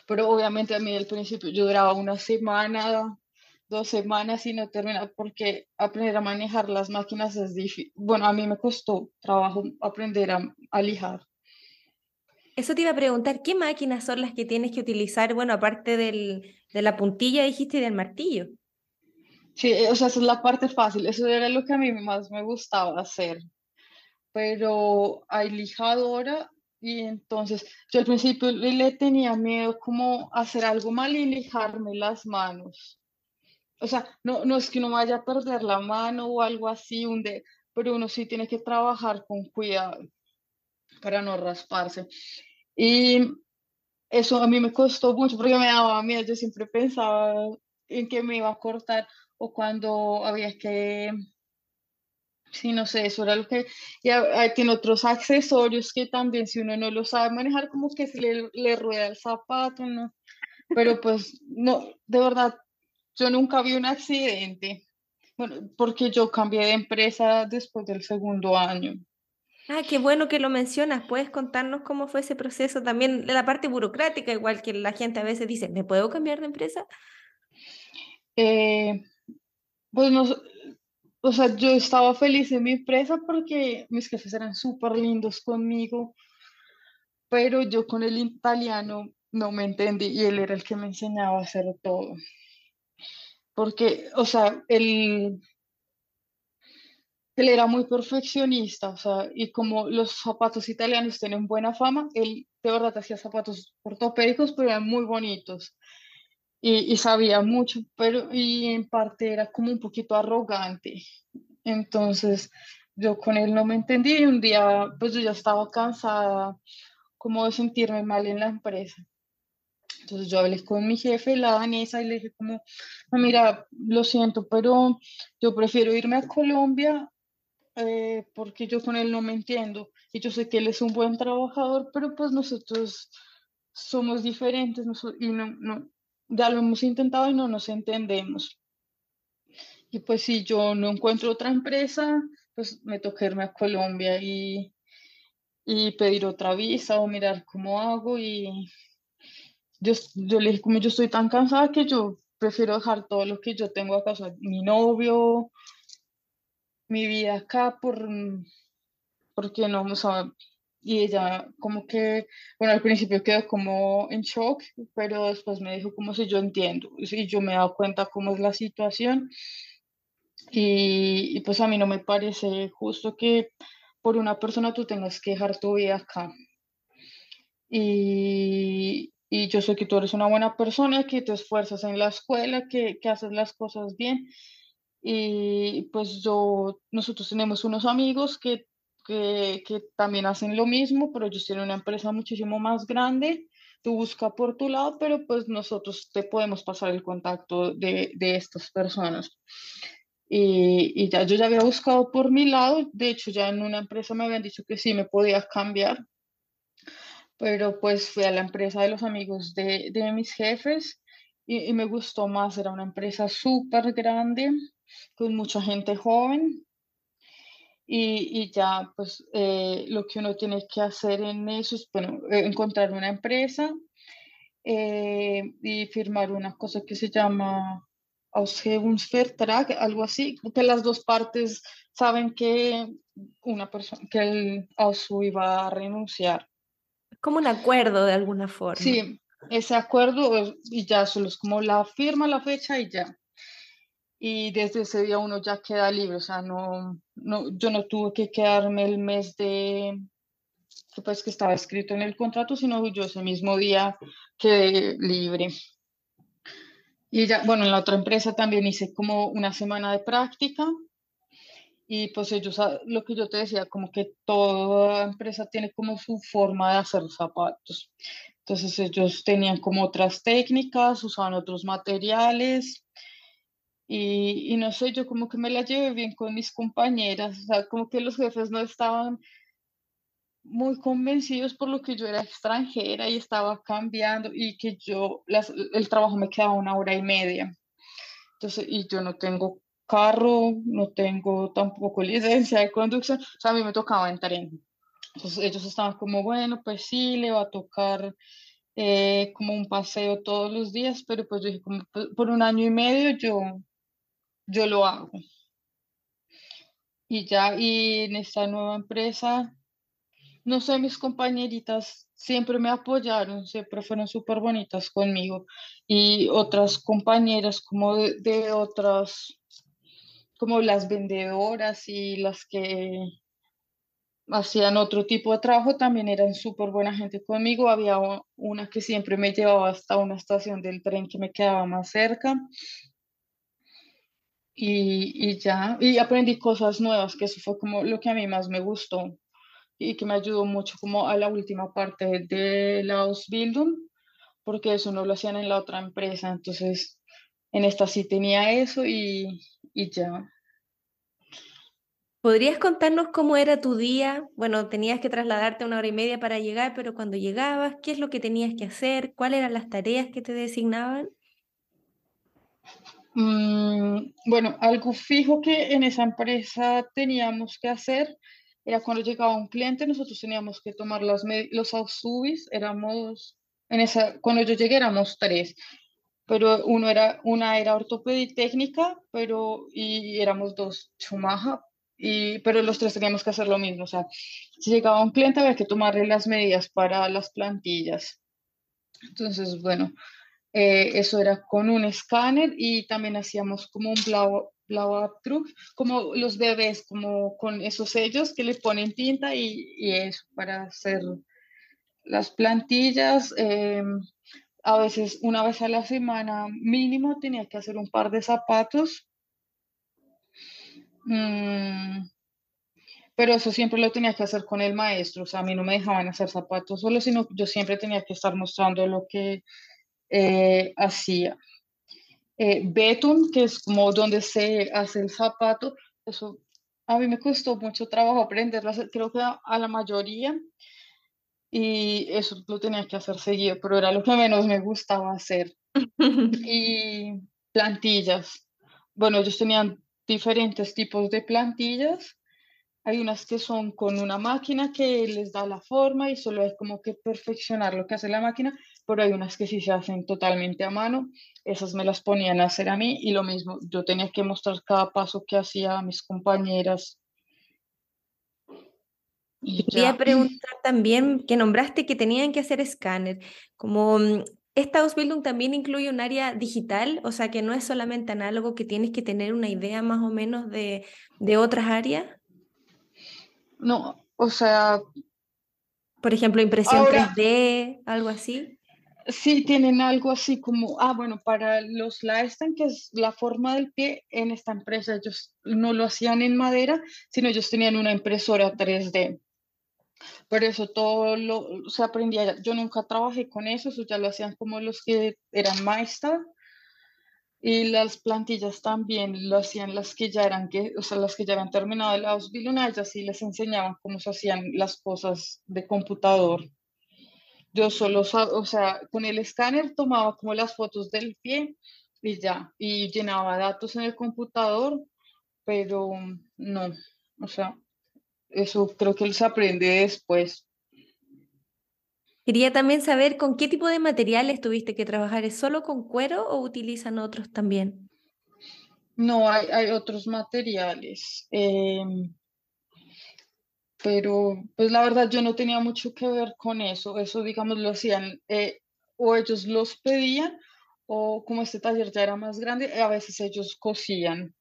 pero obviamente a mí al principio yo duraba una semana, dos semanas y no terminaba porque aprender a manejar las máquinas es difícil. Bueno, a mí me costó trabajo aprender a, a lijar. Eso te iba a preguntar, ¿qué máquinas son las que tienes que utilizar? Bueno, aparte del, de la puntilla, dijiste, y del martillo. Sí, o sea, esa es la parte fácil. Eso era lo que a mí más me gustaba hacer. Pero hay lijadora y entonces yo al principio le tenía miedo como hacer algo mal y lijarme las manos. O sea, no, no es que uno vaya a perder la mano o algo así, un de, pero uno sí tiene que trabajar con cuidado para no rasparse. Y eso a mí me costó mucho porque me daba miedo, yo siempre pensaba en que me iba a cortar o cuando había que Sí, no sé, eso era lo que... Y tiene otros accesorios que también si uno no lo sabe manejar, como que se le, le rueda el zapato, ¿no? Pero pues, no, de verdad, yo nunca vi un accidente. Bueno, porque yo cambié de empresa después del segundo año. Ah, qué bueno que lo mencionas. ¿Puedes contarnos cómo fue ese proceso? También la parte burocrática, igual que la gente a veces dice, ¿me puedo cambiar de empresa? Eh, pues no, o sea, yo estaba feliz en mi empresa porque mis jefes eran súper lindos conmigo, pero yo con el italiano no me entendí y él era el que me enseñaba a hacer todo. Porque, o sea, él, él era muy perfeccionista, o sea, y como los zapatos italianos tienen buena fama, él de verdad hacía zapatos ortopédicos, pero eran muy bonitos. Y, y, sabía mucho, pero y en parte era como un poquito arrogante. Entonces yo con él no me entendí y un día pues yo ya estaba cansada como de sentirme mal en la empresa. Entonces yo hablé con mi jefe, la danesa, y le dije como, mira, lo siento, pero yo prefiero irme a Colombia eh, porque yo con él no me entiendo. Y yo sé que él es un buen trabajador, pero pues nosotros somos diferentes y no, no, ya lo hemos intentado y no nos entendemos. Y pues si yo no encuentro otra empresa, pues me toca irme a Colombia y, y pedir otra visa o mirar cómo hago. Y yo, yo le dije, como yo estoy tan cansada que yo prefiero dejar todo lo que yo tengo acá, o mi novio, mi vida acá, por, porque no, vamos a y ella como que, bueno, al principio quedó como en shock, pero después me dijo como si yo entiendo, y yo me he dado cuenta cómo es la situación, y, y, pues a mí no me parece justo que por una persona tú tengas que dejar tu vida acá. Y, y yo sé que tú eres una buena persona, que te esfuerzas en la escuela, que, que haces las cosas bien. Y pues yo, nosotros tenemos unos amigos que que, también hacen lo mismo, pero ellos tienen una empresa muchísimo más grande. Tú busca por tu lado, pero pues nosotros te podemos pasar el contacto de, de estas personas. Y, y, ya yo ya había buscado por mi lado, de hecho ya en una empresa me habían dicho que sí me podía cambiar, pero pues fui a la empresa de los amigos de, de mis jefes y, y, me gustó más, era una empresa súper grande, con mucha gente joven y, ya, pues eh, lo que uno tiene que hacer en eso es, bueno, eh, encontrar una empresa eh, y firmar una cosa que se llama Ausgebungsvertrag, algo así, que las dos partes saben que una persona, que el AUSU iba a renunciar. Como un acuerdo de alguna forma. Sí, ese acuerdo y ya solo es como la firma, la fecha y ya y desde ese día uno ya queda libre, o sea, no, no, yo no tuve que quedarme el mes de que pues que estaba escrito en el contrato, sino yo ese mismo día quedé libre. Y ya, bueno, en la otra empresa también hice como una semana de práctica y pues ellos, ah, lo que yo te decía, como que toda empresa tiene como su forma de hacer zapatos. Entonces ellos tenían como otras técnicas, usaban otros materiales y, y, no sé, yo como que me la llevé bien con mis compañeras, o sea, como que los jefes no estaban muy convencidos por lo que yo era extranjera y estaba cambiando y que yo, las, el trabajo me quedaba una hora y media. Entonces, y yo no tengo carro, no tengo tampoco licencia de conducción, o sea, a mí me tocaba en tren. Entonces ellos estaban como, bueno, pues sí, le va a tocar eh, como un paseo todos los días, pero pues yo dije, como por un año y medio yo yo lo hago. Y ya, y en esta nueva empresa, no sé, mis compañeritas siempre me apoyaron, siempre fueron súper bonitas conmigo. Y otras compañeras como de, otras, como las vendedoras y las que hacían otro tipo de trabajo también eran súper buena gente conmigo. Había una que siempre me llevaba hasta una estación del tren que me quedaba más cerca y, ya, y aprendí cosas nuevas, que eso fue como lo que a mí más me gustó y que me ayudó mucho como a la última parte de la Ausbildung, porque eso no lo hacían en la otra empresa, entonces en esta sí tenía eso y, y ya. ¿Podrías contarnos cómo era tu día? Bueno, tenías que trasladarte una hora y media para llegar, pero cuando llegabas, ¿qué es lo que tenías que hacer? ¿Cuáles eran las tareas que te designaban? Mm, bueno, algo fijo que en esa empresa teníamos que hacer era cuando llegaba un cliente, nosotros teníamos que tomar las los AUSUBIS, éramos, en esa, cuando yo llegué éramos tres, pero uno era, una era ortopedia técnica, pero, y éramos dos, chumaja, y, pero los tres teníamos que hacer lo mismo, o sea, si llegaba un cliente había que tomarle las medidas para las plantillas. Entonces, bueno, eh, eso era con un escáner y también hacíamos como un blow, blow up truck, como los bebés, como con esos sellos que le ponen tinta y, y eso para hacer las plantillas. Em, a veces una vez a la semana mínimo tenía que hacer un par de zapatos. Mm, pero eso siempre lo tenía que hacer con el maestro, o sea, a mí no me dejaban hacer zapatos solo, sino yo siempre tenía que estar mostrando lo que eh, hacía. Eh, betún, que es como donde se hace el zapato, eso a mí me costó mucho trabajo aprenderlo, creo que a, la mayoría, y eso lo tenía que hacer seguido, pero era lo que menos me gustaba hacer. y plantillas. Bueno, ellos tenían diferentes tipos de plantillas hay unas que son con una máquina que les da la forma y solo hay como que perfeccionar lo que hace la máquina, pero hay unas que sí se hacen totalmente a mano. Esas me las ponían a hacer a mí y lo mismo, yo tenía que mostrar cada paso que hacía a mis compañeras. Y Quería preguntar también que nombraste que tenían que hacer escáner. Como mm, esta Ausbildung también incluye un área digital, o sea que no es solamente análogo, que tienes que tener una idea más o menos de, de otras áreas. No, o sea... Por ejemplo, impresión 3D, algo así. Sí, tienen algo así como, ah, bueno, para los Laestan, que es la forma del pie, en esta empresa ellos no lo hacían en madera, sino ellos tenían una impresora 3D. Por eso todo lo se aprendía. Yo nunca trabajé con eso, eso ya lo hacían como los que eran maestros y las plantillas también lo hacían las que ya eran, que, o sea, las que ya habían terminado el Ausbildung, ellas sí les enseñaban cómo se hacían las cosas de computador. Yo solo, o sea, con el escáner tomaba como las fotos del pie y ya, y llenaba datos en el computador, pero no, o sea, eso creo que se aprende después. Quería también saber con qué tipo de materiales tuviste que trabajar. ¿Es solo con cuero o utilizan otros también? No, hay, otros materiales. Em, pero pues la verdad yo no tenía mucho que ver con eso. Eso, digamos, lo hacían eh, o ellos los pedían o como este taller ya era más grande, a veces ellos cosían.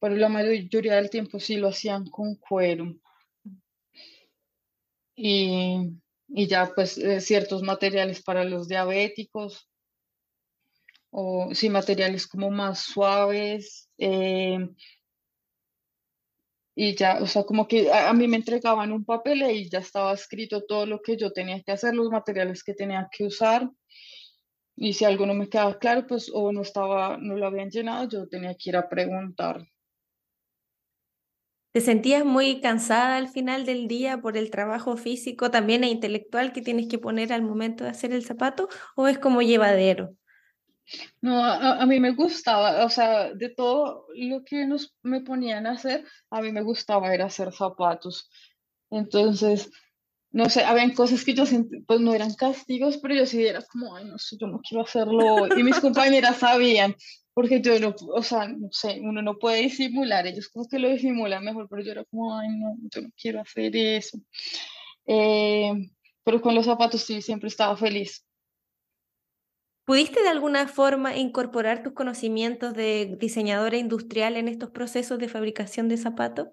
Pero la mayoría del tiempo sí lo hacían con cuero. Y y ya pues eh, ciertos materiales para los diabéticos o sí, materiales como más suaves. Eh, y ya, o sea, como que a, mí me entregaban un papel y ya estaba escrito todo lo que yo tenía que hacer, los materiales que tenía que usar. Y si algo no me quedaba claro, pues o no estaba, no lo habían llenado, yo tenía que ir a preguntar. ¿Te sentías muy cansada al final del día por el trabajo físico también e intelectual que tienes que poner al momento de hacer el zapato o es como llevadero? No, a, mí me gustaba, o sea, de todo lo que nos me ponían a hacer, a mí me gustaba era hacer zapatos. Entonces, no sé, habían cosas que yo sentí, pues no eran castigos, pero yo sí era como, ay, no sé, yo no quiero hacerlo. Y mis compañeras sabían, porque yo no, o sea, no sé, uno no puede disimular, ellos como que lo disimulan mejor, pero yo era como, ay, no, yo no quiero hacer eso. Eh, pero con los zapatos sí, siempre estaba feliz. ¿Pudiste de alguna forma incorporar tus conocimientos de diseñadora industrial en estos procesos de fabricación de zapatos?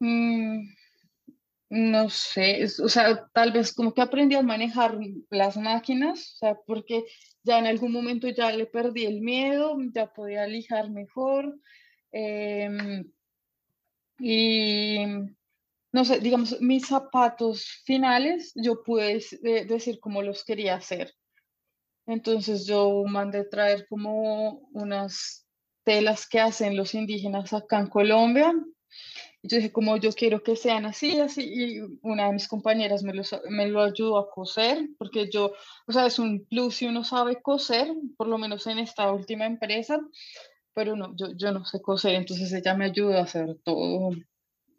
Mm, no sé, o sea, tal vez como que aprendí a manejar las máquinas, o sea, porque ya en algún momento ya le perdí el miedo, ya podía lijar mejor. Em, y no sé, digamos, mis zapatos finales, yo pude decir cómo los quería hacer. Entonces yo mandé traer como unas telas que hacen los indígenas acá en Colombia yo dije, como yo quiero que sean así, así, y una de mis compañeras me, me lo ayudó a coser, porque yo, o sea, es un plus si uno sabe coser, por lo menos en esta última empresa, pero no, yo, yo no sé coser, entonces ella me ayudó a hacer todo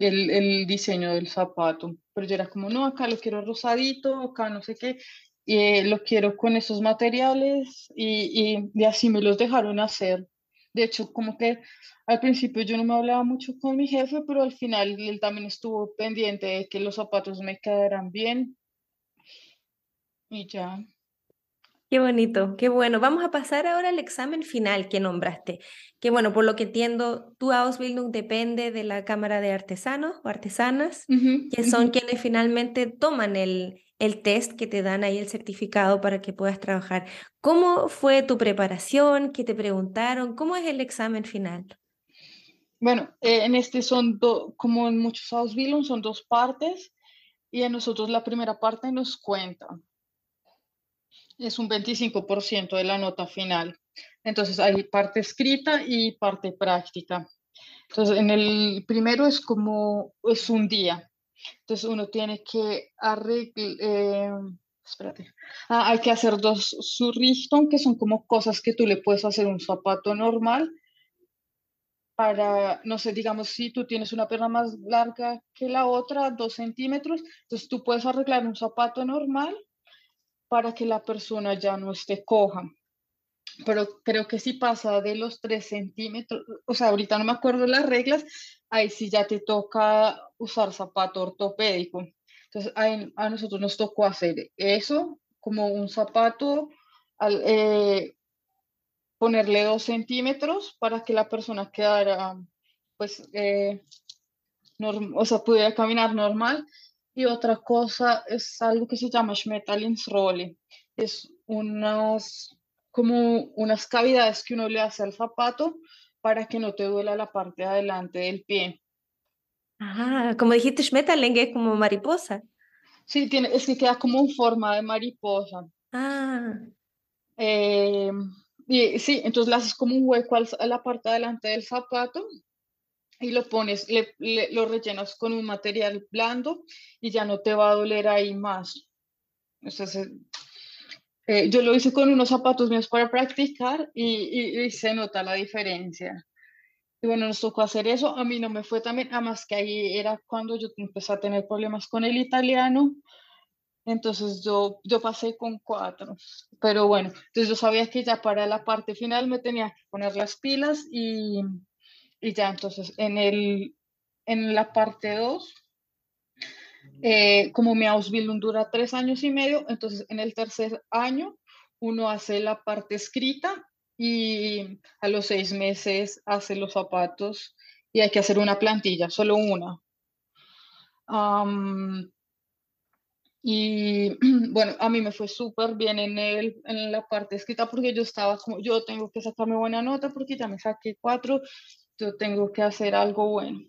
el, el diseño del zapato, pero yo era como, no, acá lo quiero rosadito, acá no sé qué, eh, lo quiero con esos materiales y, y, y, así me los dejaron hacer. De hecho, como que al principio yo no me hablaba mucho con mi jefe, pero al final él también estuvo pendiente de que los zapatos me quedaran bien. Y ya. Qué bonito, qué bueno. Vamos a pasar ahora al examen final que nombraste. Que bueno, por lo que entiendo, tu Ausbildung depende de la Cámara de Artesanos o Artesanas, que son quienes finalmente toman el, el test que te dan ahí el certificado para que puedas trabajar. ¿Cómo fue tu preparación? ¿Qué te preguntaron? ¿Cómo es el examen final? Bueno, eh, en este son, como en muchos Ausbildung, son dos partes y a nosotros la primera parte nos cuenta es un 25% de la nota final. Entonces hay parte escrita y parte práctica. Entonces en el primero es como, es un día. Entonces uno tiene que arreglar, eh, espérate, ah, hay que hacer dos surrichtung, que son como cosas que tú le puedes hacer un zapato normal para, no sé, digamos, si tú tienes una pierna más larga que la otra, dos centímetros, entonces tú puedes arreglar un zapato normal para que la persona ya no esté coja. Pero creo que si pasa de los 3 centímetros, o sea, ahorita no me acuerdo las reglas, ahí sí ya te toca usar zapato ortopédico. Entonces, a nosotros nos tocó hacer eso, como un zapato, al, eh, ponerle 2 centímetros para que la persona quedara, pues, eh, o sea, pudiera caminar normal y otra cosa es algo que se llama Schmetterlingsrolle. Es unas, como unas cavidades que uno le hace al zapato para que no te duela la parte de adelante del pie. Ajá, como dijiste, Schmetterling es como mariposa. Sí, tiene, es que queda como en forma de mariposa. Ah. Eh, y sí, entonces le haces como un hueco a la parte de adelante del zapato y lo pones, le, lo rellenas con un material blando y ya no te va a doler ahí más. Entonces, eh, yo lo hice con unos zapatos míos para practicar y, y, se nota la diferencia. Y bueno, nos tocó hacer eso. A mí no me fue también, además que ahí era cuando yo empecé a tener problemas con el italiano. Entonces yo, yo pasé con cuatro. Pero bueno, entonces yo sabía que ya para la parte final me tenía que poner las pilas y, y ya, entonces, en, el, en la parte 2, eh, como mi Ausbildung dura tres años y medio, entonces en el tercer año uno hace la parte escrita y a los seis meses hace los zapatos y hay que hacer una plantilla, solo una. y bueno, a mí me fue súper bien en, el, en la parte escrita porque yo estaba como, yo tengo que sacarme buena nota porque ya me saqué cuatro yo tengo que hacer algo bueno.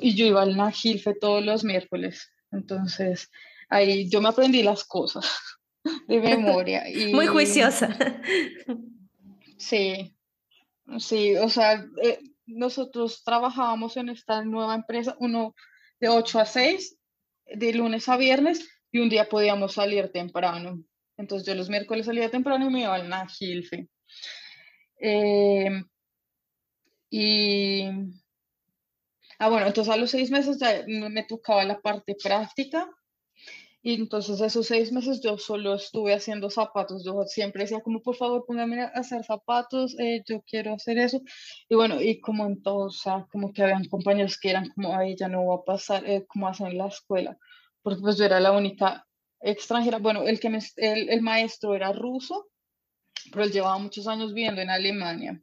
y yo iba al Najilfe todos los miércoles. Entonces, ahí yo me aprendí las cosas de memoria. Y, Muy juiciosa. Sí, sí, o sea, eh, nosotros trabajábamos en esta nueva empresa, uno de 8 a 6, de lunes a viernes, y un día podíamos salir temprano. Entonces yo los miércoles salía temprano y me iba al Najilfe. Eh, y, ah, bueno, entonces a los seis meses ya me tocaba la parte práctica. Y entonces esos seis meses yo solo estuve haciendo zapatos. Yo siempre decía como, por favor, póngame a hacer zapatos, eh, yo quiero hacer eso. Y bueno, y como en todo, o sea, como que habían compañeros que eran como, ay, ya no va a pasar, eh, como hacen en la escuela. Porque pues yo era la única extranjera. Bueno, el, que me, el, el maestro era ruso, pero él llevaba muchos años viviendo en Alemania.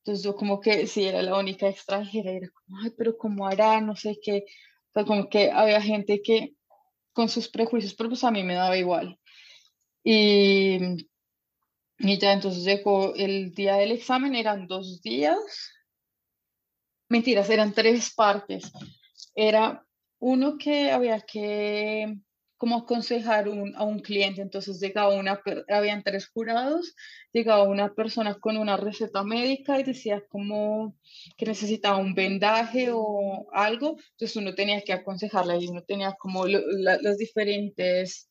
Entonces yo como que sí era la única extranjera, era como, ay, pero ¿cómo hará? No sé qué. O sea, como que había gente que con sus prejuicios, pero pues a mí me daba igual. Y, y ya entonces llegó el día del examen, eran dos días. Mentiras, eran tres partes. Era uno que había que como aconsejar a un cliente. Entonces llegaba una, habían tres jurados, llegaba una persona con una receta médica y decía como que necesitaba un vendaje o algo, entonces uno tenía que aconsejarla y uno tenía como las diferentes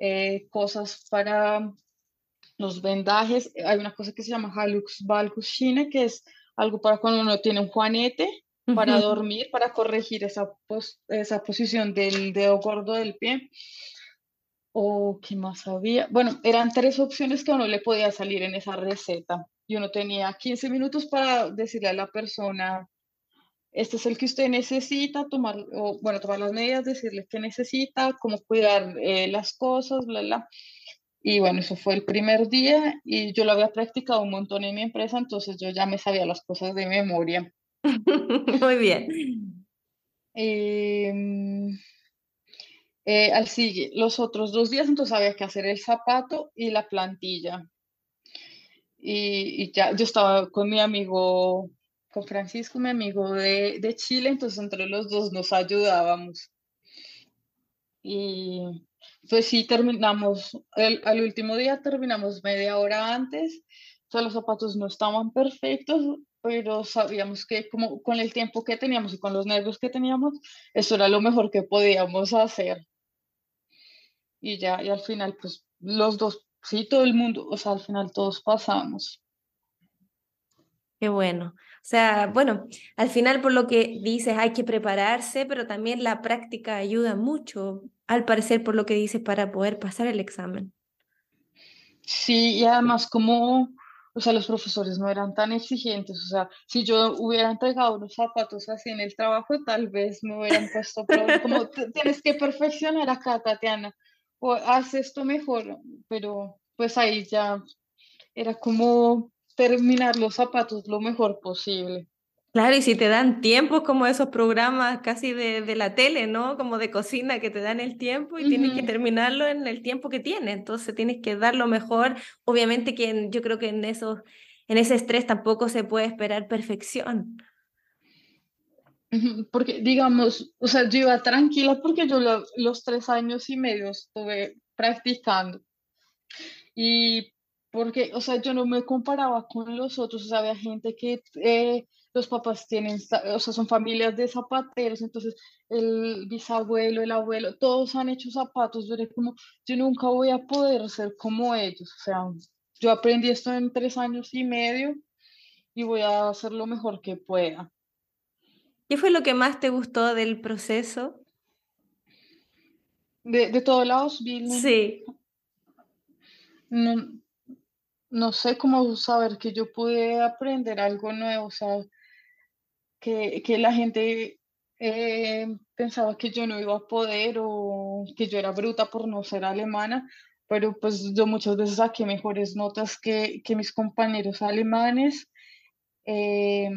eh, cosas para los vendajes. Hay una cosa que se llama halux valgus shine, que es algo para cuando uno tiene un juanete para dormir, para corregir esa, esa posición del dedo gordo del pie. ¿O qué más había? Bueno, eran tres opciones que uno le podía salir en esa receta. Y uno tenía 15 minutos para decirle a la persona, este es el que usted necesita, tomar, o, bueno, tomar las medidas, decirle qué necesita, cómo cuidar eh, las cosas, bla, bla. Y bueno, eso fue el primer día y yo lo había practicado un montón en mi empresa, entonces yo ya me sabía las cosas de memoria. Muy bien. Em, eh, al sigue, los otros dos días, entonces había que hacer el zapato y la plantilla. Y, ya yo estaba con mi amigo, con Francisco, mi amigo de, de Chile, entonces entre los dos nos ayudábamos. Y pues sí, terminamos, el, al último día terminamos media hora antes, sea, los zapatos no estaban perfectos, pero sabíamos que como con el tiempo que teníamos y con los nervios que teníamos, eso era lo mejor que podíamos hacer. Y ya, y al final, pues los dos, sí, todo el mundo, o sea, al final todos pasamos. Qué bueno. O sea, bueno, al final por lo que dices hay que prepararse, pero también la práctica ayuda mucho, al parecer por lo que dices, para poder pasar el examen. Sí, y además como o sea, los profesores no eran tan exigentes, o sea, si yo hubiera entregado unos zapatos así en el trabajo, tal vez me hubieran puesto como tienes que perfeccionar acá, Tatiana, o haz esto mejor, pero pues ahí ya era como terminar los zapatos lo mejor posible. Claro, y si te dan tiempo como esos programas casi de, de, la tele, ¿no? Como de cocina, que te dan el tiempo y tienes que terminarlo en el tiempo que tienes. Entonces tienes que dar lo mejor. Obviamente que yo creo que en, esos, en ese estrés tampoco se puede esperar perfección. Porque, digamos, o sea, yo iba tranquila porque yo los tres años y medio estuve practicando. Y porque, o sea, yo no me comparaba con los otros, o sea, había gente que eh, los papás tienen, o sea, son familias de zapateros, entonces el bisabuelo, el abuelo, todos han hecho zapatos, yo como, yo nunca voy a poder ser como ellos, o sea, yo aprendí esto en tres años y medio y voy a hacer lo mejor que pueda. ¿Qué fue lo que más te gustó del proceso? De, de todos lados, Bill. Sí. No, no sé cómo saber que yo pude aprender algo nuevo, o sea, que, que la gente eh, pensaba que yo no iba a poder o que yo era bruta por no ser alemana, pero pues yo muchas veces saqué mejores notas que, que mis compañeros alemanes, eh,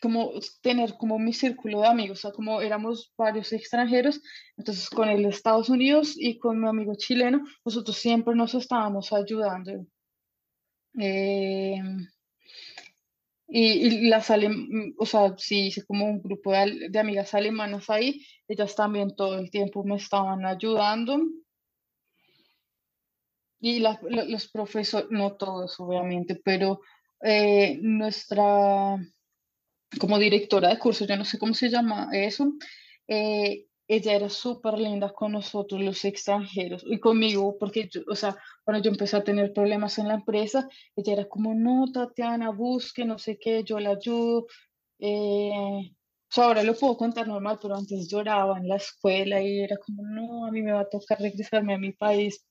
como tener como mi círculo de amigos, o sea, como éramos varios extranjeros, entonces con el Estados Unidos y con mi amigo chileno, nosotros siempre nos estábamos ayudando. Eh, y, las o sea, sí, hice como un grupo de, de, amigas alemanas ahí, ellas también todo el tiempo me estaban ayudando. Y los profesores, no todos obviamente, pero eh, nuestra, como directora de curso, yo no sé cómo se llama eso, eh, ella era súper linda con nosotros, los extranjeros, y conmigo, porque, yo, o sea, cuando yo empecé a tener problemas en la empresa, ella era como, no, Tatiana, busque, no sé qué, yo la ayudo. Eh, o sea, ahora lo puedo contar normal, pero antes lloraba en la escuela y era como, no, a mí me va a tocar regresarme a mi país,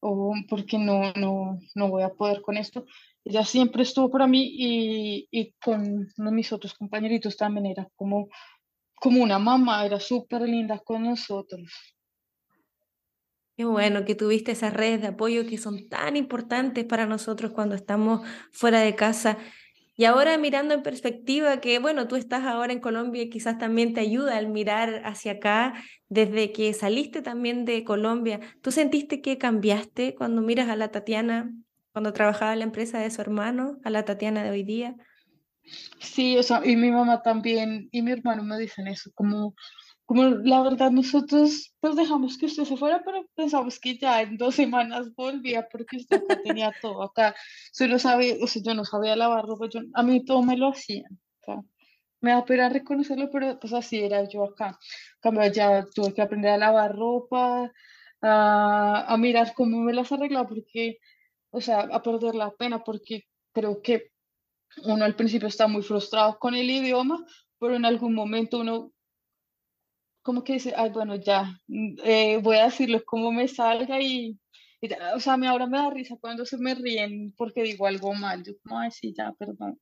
o porque no, no, no voy a poder con esto. Ella siempre estuvo para mí y, y con mis otros compañeritos también era como, como una mamá, era súper linda con nosotros. Qué bueno que tuviste esas redes de apoyo que son tan importantes para nosotros cuando estamos fuera de casa. Y ahora mirando en perspectiva que, bueno, tú estás ahora en Colombia y quizás también te ayuda al mirar hacia acá desde que saliste también de Colombia. ¿Tú sentiste que cambiaste cuando miras a la Tatiana, cuando trabajaba en la empresa de su hermano, a la Tatiana de hoy día? Sí, o sea, y mi mamá también y mi hermano me dicen eso, como como la verdad nosotros pues dejamos que usted se fuera, pero pensamos que ya en dos semanas volvía porque usted tenía todo acá. Solo sabe, o sea, yo no sabía lavar ropa, yo, a mí todo me lo hacían. me da pena reconocerlo, pero pues así era yo acá. Cambio, ya tuve que aprender a lavar ropa, a, a mirar cómo me las arreglaba, porque, o sea, a perder la pena, porque creo que uno al principio está muy frustrado con el idioma, pero en algún momento uno como que dice, ay, bueno, ya, eh, voy a decirlo como me salga y, o sea, mí ahora me da risa cuando se me ríen porque digo algo mal, yo como, ay, sí, ya, perdón.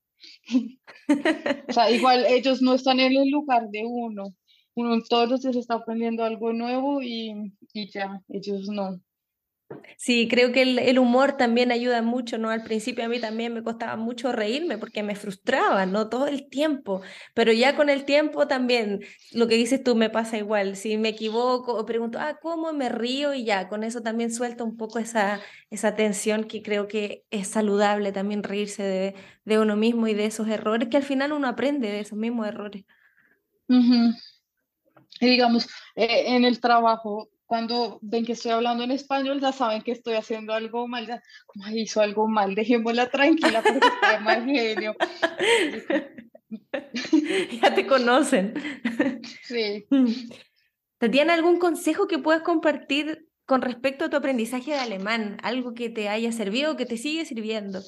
o sea, igual ellos no están en el lugar de uno, uno todos los días está aprendiendo algo nuevo y, y ya, ellos no. Sí, creo que el, humor también ayuda mucho, ¿no? Al principio a mí también me costaba mucho reírme porque me frustraba, ¿no? Todo el tiempo, pero ya con el tiempo también, lo que dices tú me pasa igual, si me equivoco o pregunto, ah, ¿cómo me río? Y ya, con eso también suelto un poco esa, esa tensión que creo que es saludable también reírse de, de uno mismo y de esos errores, que al final uno aprende de esos mismos errores. Y digamos, eh, en el trabajo cuando ven que estoy hablando en español, ya saben que estoy haciendo algo mal, ya, como hizo algo mal, dejémosla tranquila porque está mal genio. ya te conocen. Sí. Tatiana, ¿algún consejo que puedas compartir con respecto a tu aprendizaje de alemán? Algo que te haya servido o que te sigue sirviendo.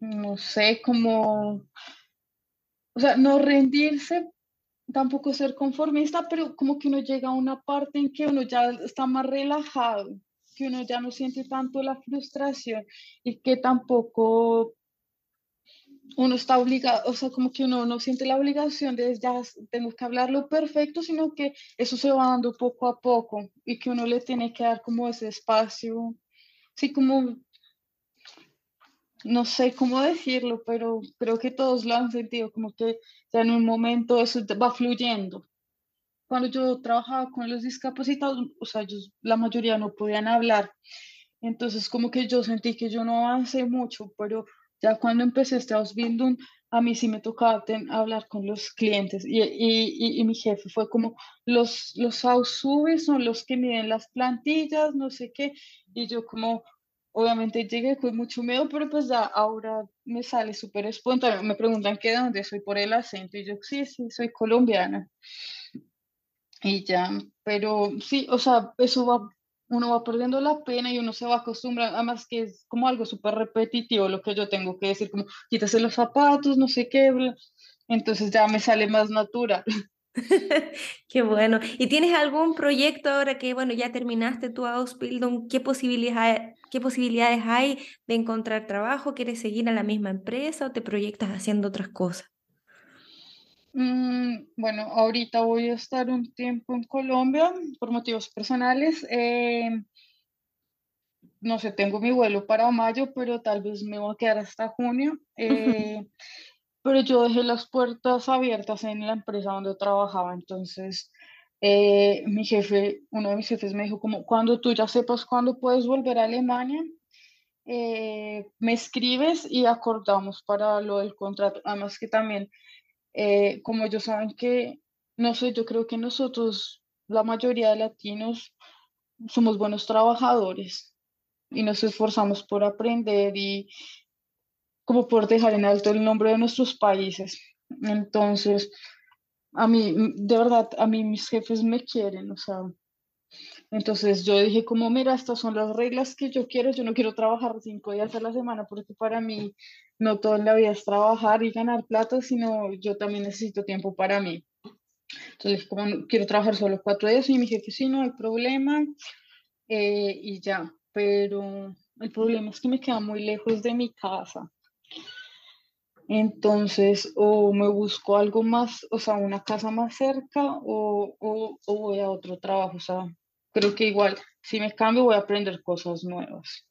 No sé, como, o sea, no rendirse tampoco ser conformista, pero como que uno llega a una parte en que uno ya está más relajado, que uno ya no siente tanto la frustración y que tampoco uno está obligado, o sea, como que uno no siente la obligación de ya tengo que hablarlo perfecto, sino que eso se va dando poco a poco y que uno le tiene que dar como ese espacio, sí, como no sé cómo decirlo, pero creo que todos lo han sentido, como que ya en un momento eso va fluyendo. Cuando yo trabajaba con los discapacitados, o sea, ellos, la mayoría no podían hablar, entonces como que yo sentí que yo no avancé mucho, pero ya cuando empecé este Ausbildung, a mí sí me tocaba hablar con los clientes y, y, y, mi jefe fue como, los, los son los que miden las plantillas, no sé qué, y yo como, obviamente llegué con mucho miedo, pero pues ya ahora me sale súper espontáneo. Me preguntan qué de dónde soy por el acento y yo sí, sí, soy colombiana. Y ya, pero sí, o sea, eso va, uno va perdiendo la pena y uno se va acostumbrando, además que es como algo súper repetitivo lo que yo tengo que decir, como quítase los zapatos, no sé qué, entonces ya me sale más natural. Qué bueno. ¿Y tienes algún proyecto ahora que, bueno, ya terminaste tu Ausbildung? ¿Qué posibilidades, qué posibilidades hay de encontrar trabajo? ¿Quieres seguir a la misma empresa o te proyectas haciendo otras cosas? Mm, bueno, ahorita voy a estar un tiempo en Colombia por motivos personales. Eh, no sé, tengo mi vuelo para mayo, pero tal vez me voy a quedar hasta junio. Eh, pero yo dejé las puertas abiertas en la empresa donde trabajaba, entonces eh, mi jefe, uno de mis jefes me dijo como, cuando tú ya sepas cuándo puedes volver a Alemania, eh, me escribes y acordamos para lo del contrato. Además que también, eh, como ellos saben que, no sé, yo creo que nosotros, la mayoría de latinos, somos buenos trabajadores y nos esforzamos por aprender y, como por dejar en alto el nombre de nuestros países. Entonces, a mí, de verdad, a mí mis jefes me quieren, o sea, entonces yo dije como, mira, estas son las reglas que yo quiero, yo no quiero trabajar cinco días a la semana porque para mí no todo en la vida es trabajar y ganar plata, sino yo también necesito tiempo para mí. Entonces, como quiero trabajar solo cuatro días y mi jefe, sí, no hay problema eh, y ya, pero el problema es que me queda muy lejos de mi casa. Entonces, o me busco algo más, o sea, una casa más cerca o, o, voy a otro trabajo. O sea, creo que igual, si me cambio, voy a aprender cosas nuevas.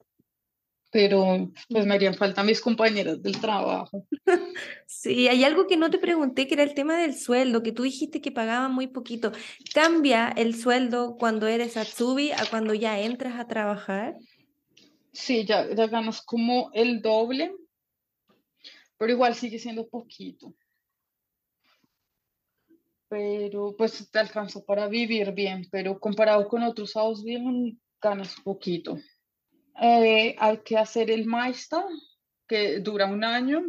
Pero pues me harían falta mis compañeras del trabajo. Sí, hay algo que no te pregunté, que era el tema del sueldo, que tú dijiste que pagaban muy poquito. ¿Cambia el sueldo cuando eres Atsubi a cuando ya entras a trabajar? Sí, ya, ya ganas como el doble, pero igual sigue siendo poquito. pero pues te alcanza para vivir bien, pero comparado con otros Ausbildung ganas poquito. Eh, hay que hacer el Meister, que dura un año,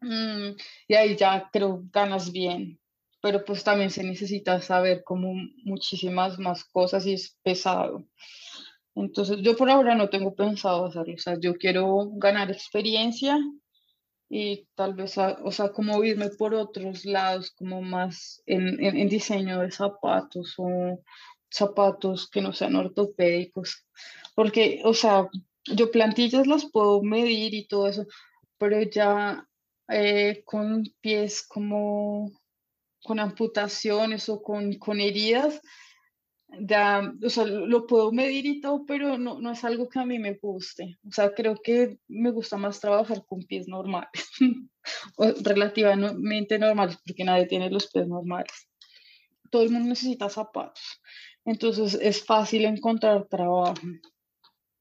mm, y ahí ya creo ganas bien, pero pues también se necesita saber como muchísimas más cosas y es pesado. Entonces yo por ahora no tengo pensado hacerlo, o sea, yo quiero ganar experiencia y tal vez, o sea, como irme por otros lados, como más en, en, diseño de zapatos o zapatos que no sean ortopédicos, porque, o sea, yo plantillas las puedo medir y todo eso, pero ya eh, con pies como con amputaciones o con, con heridas, ya, o sea, lo puedo medir y todo, pero no, no es algo que a mí me guste. O sea, creo que me gusta más trabajar con pies normales, o relativamente normales, porque nadie tiene los pies normales. Todo el mundo necesita zapatos. Entonces es fácil encontrar trabajo.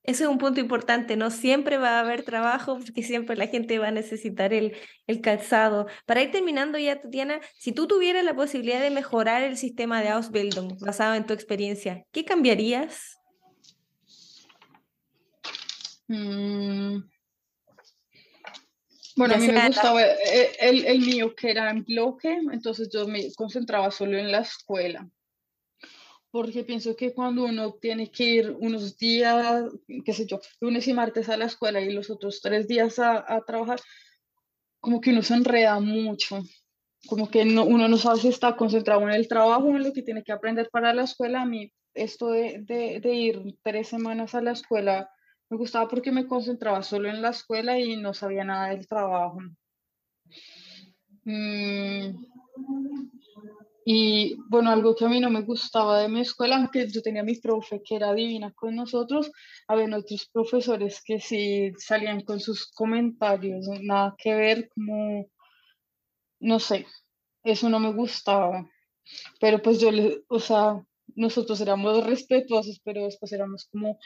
Ese es un punto importante, no siempre va a haber trabajo porque siempre la gente va a necesitar el, el calzado. Para ir terminando ya, Tatiana, si tú tuvieras la posibilidad de mejorar el sistema de Ausbildung basado en tu experiencia, ¿qué cambiarías? Mm. Bueno, a mí me gustaba eh, el, el mío que era en bloque, entonces yo me concentraba solo en la escuela porque pienso que cuando uno tiene que ir unos días, qué sé yo, lunes y martes a la escuela y los otros tres días a, trabajar, como que uno se enreda mucho, como que no, uno no sabe si está concentrado en el trabajo, en lo que tiene que aprender para la escuela. A mí esto de, de, ir tres semanas a la escuela me gustaba porque me concentraba solo en la escuela y no sabía nada del trabajo. Mm, y bueno, algo que a mí no me gustaba de mi escuela, aunque yo tenía mi profe que era divina con nosotros, había otros profesores que sí salían con sus comentarios, nada que ver, como, no sé, eso no me gustaba. Pero pues yo, o sea, nosotros éramos respetuosos, pero después éramos como,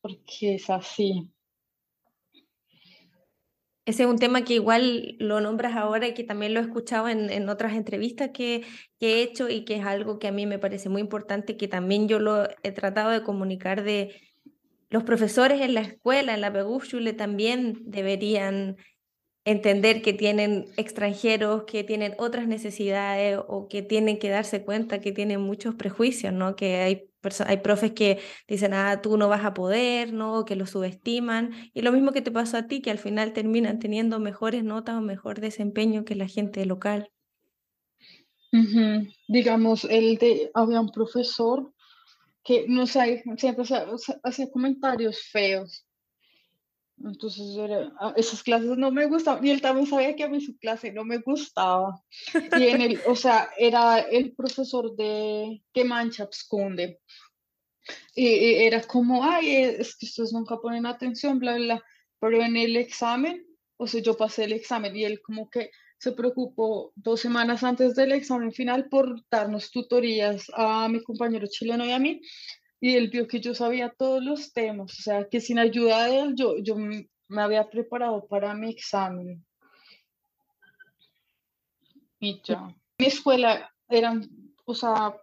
porque es así. Ese es un tema que igual lo nombras ahora y que también lo he escuchado en, en otras entrevistas que, que, he hecho y que es algo que a mí me parece muy importante, que también yo lo he tratado de comunicar de los profesores en la escuela, en la Pegushule también deberían entender que tienen extranjeros, que tienen otras necesidades o que tienen que darse cuenta que tienen muchos prejuicios, ¿no? Que hay hay profes que dicen, ah, tú no vas a poder, ¿no? Que lo subestiman. Y lo mismo que te pasó a ti, que al final terminan teniendo mejores notas o mejor desempeño que la gente local. Digamos, el de, había un profesor que no sé, siempre hacía comentarios feos entonces ah, esas clases no me gustaban y él también sabía que a mí su clase no me gustaba. Y en el, o sea, era el profesor de que mancha absconde. Y, era como, ay, es que ustedes nunca ponen atención, bla, bla, bla. Pero en el examen, o sea, yo pasé el examen y él como que se preocupó dos semanas antes del examen final por darnos tutorías a mi compañero chileno y a mí y él vio que yo sabía todos los temas, o sea, que sin ayuda de él yo, yo me había preparado para mi examen. Y ya. Mi escuela eran, o sea,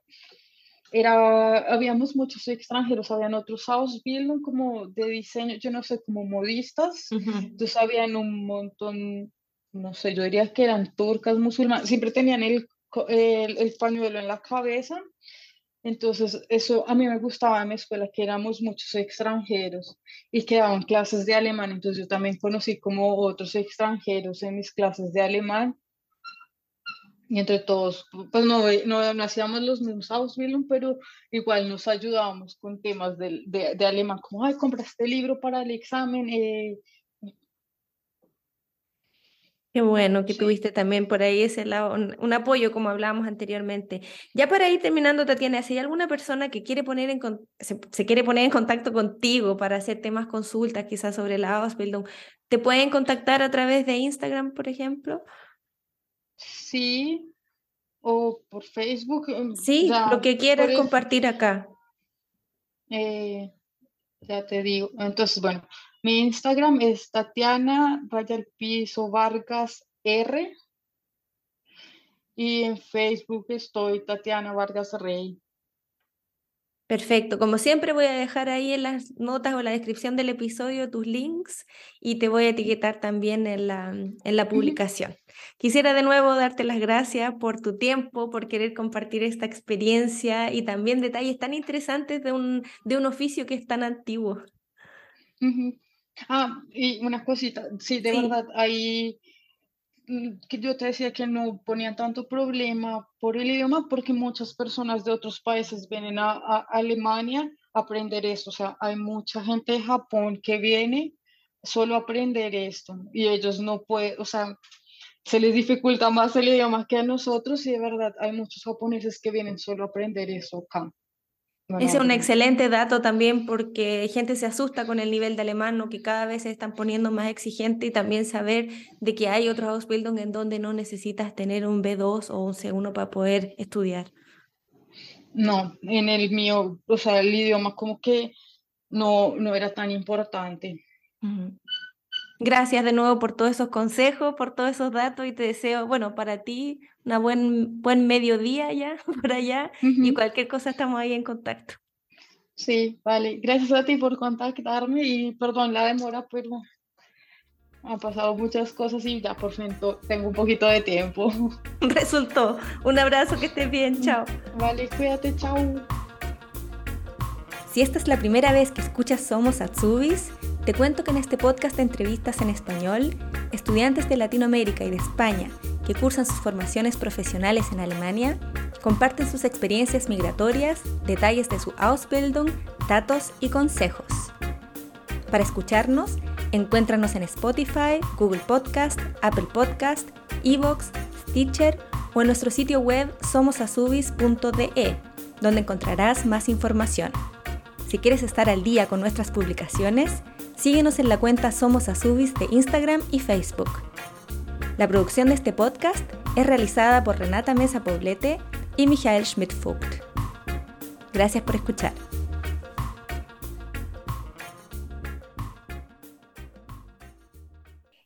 era, habíamos muchos extranjeros, habían otros Ausbildung como de diseño, yo no sé, como modistas, entonces habían un montón, no sé, yo diría que eran turcas, musulmanas, siempre tenían el, el, el pañuelo en la cabeza entonces, eso a mí me gustaba en mi escuela, que éramos muchos extranjeros y que daban clases de alemán. Entonces, yo también conocí como otros extranjeros en mis clases de alemán. Y entre todos, pues no, no, hacíamos los mismos Ausbildung, pero igual nos ayudábamos con temas de, de, alemán, como, ay, compraste libro para el examen, eh, Qué bueno que tuviste también por ahí ese lado, un, apoyo como hablábamos anteriormente. Ya para ir terminando, Tatiana, si hay alguna persona que quiere poner en se, quiere poner en contacto contigo para hacer temas consultas, quizás sobre la Ausbildung, ¿te pueden contactar a través de Instagram, por ejemplo? Sí, o por Facebook. Em, sí, lo que quieras compartir acá. Eh, ya te digo. Entonces, bueno, mi Instagram es Tatiana Raya Piso Vargas R. y en Facebook estoy Tatiana Vargas Rey. Perfecto. Como siempre voy a dejar ahí en las notas o la descripción del episodio tus links y te voy a etiquetar también en la, en la publicación. Quisiera de nuevo darte las gracias por tu tiempo, por querer compartir esta experiencia y también detalles tan interesantes de un, de un oficio que es tan antiguo. Ah, y una cosita, sí, de verdad, hay Mm, que yo te decía que no ponían tanto problema por el idioma porque muchas personas de otros países vienen a, Alemania a aprender eso. O sea, hay mucha gente de Japón que viene solo a aprender esto y ellos no pueden, o sea, se les dificulta más el idioma que a nosotros y de verdad hay muchos japoneses que vienen solo a aprender eso acá. Ese es un excelente dato también porque gente se asusta con el nivel de alemán, ¿no? que cada vez se están poniendo más exigente y también saber de que hay otros Ausbildung en donde no necesitas tener un B2 o un C1 para poder estudiar. No, en el mío, o sea, el idioma como que no, no era tan importante. Gracias de nuevo por todos esos consejos, por todos esos datos y te deseo, bueno, para ti, una buen, buen mediodía ya por allá y cualquier cosa estamos ahí en contacto. Sí, vale. Gracias a ti por contactarme y perdón la demora, pero han pasado muchas cosas y ya por fin tengo un poquito de tiempo. Resultó. Un abrazo, que estés bien, chao. Vale, cuídate, chao. Si esta es la primera vez que escuchas Somos Atsubis, te cuento que en este podcast de entrevistas en español, estudiantes de Latinoamérica y de España que cursan sus formaciones profesionales en Alemania comparten sus experiencias migratorias, detalles de su Ausbildung, datos y consejos. Para escucharnos, encuéntranos en Spotify, Google Podcast, Apple Podcast, Evox, Stitcher o en nuestro sitio web somosasubis.de, donde encontrarás más información. Si quieres estar al día con nuestras publicaciones, Síguenos en la cuenta Somos Azubis de Instagram y Facebook. La producción de este podcast es realizada por Renata Mesa Poblete y Michael Schmidt-Vogt. Gracias por escuchar.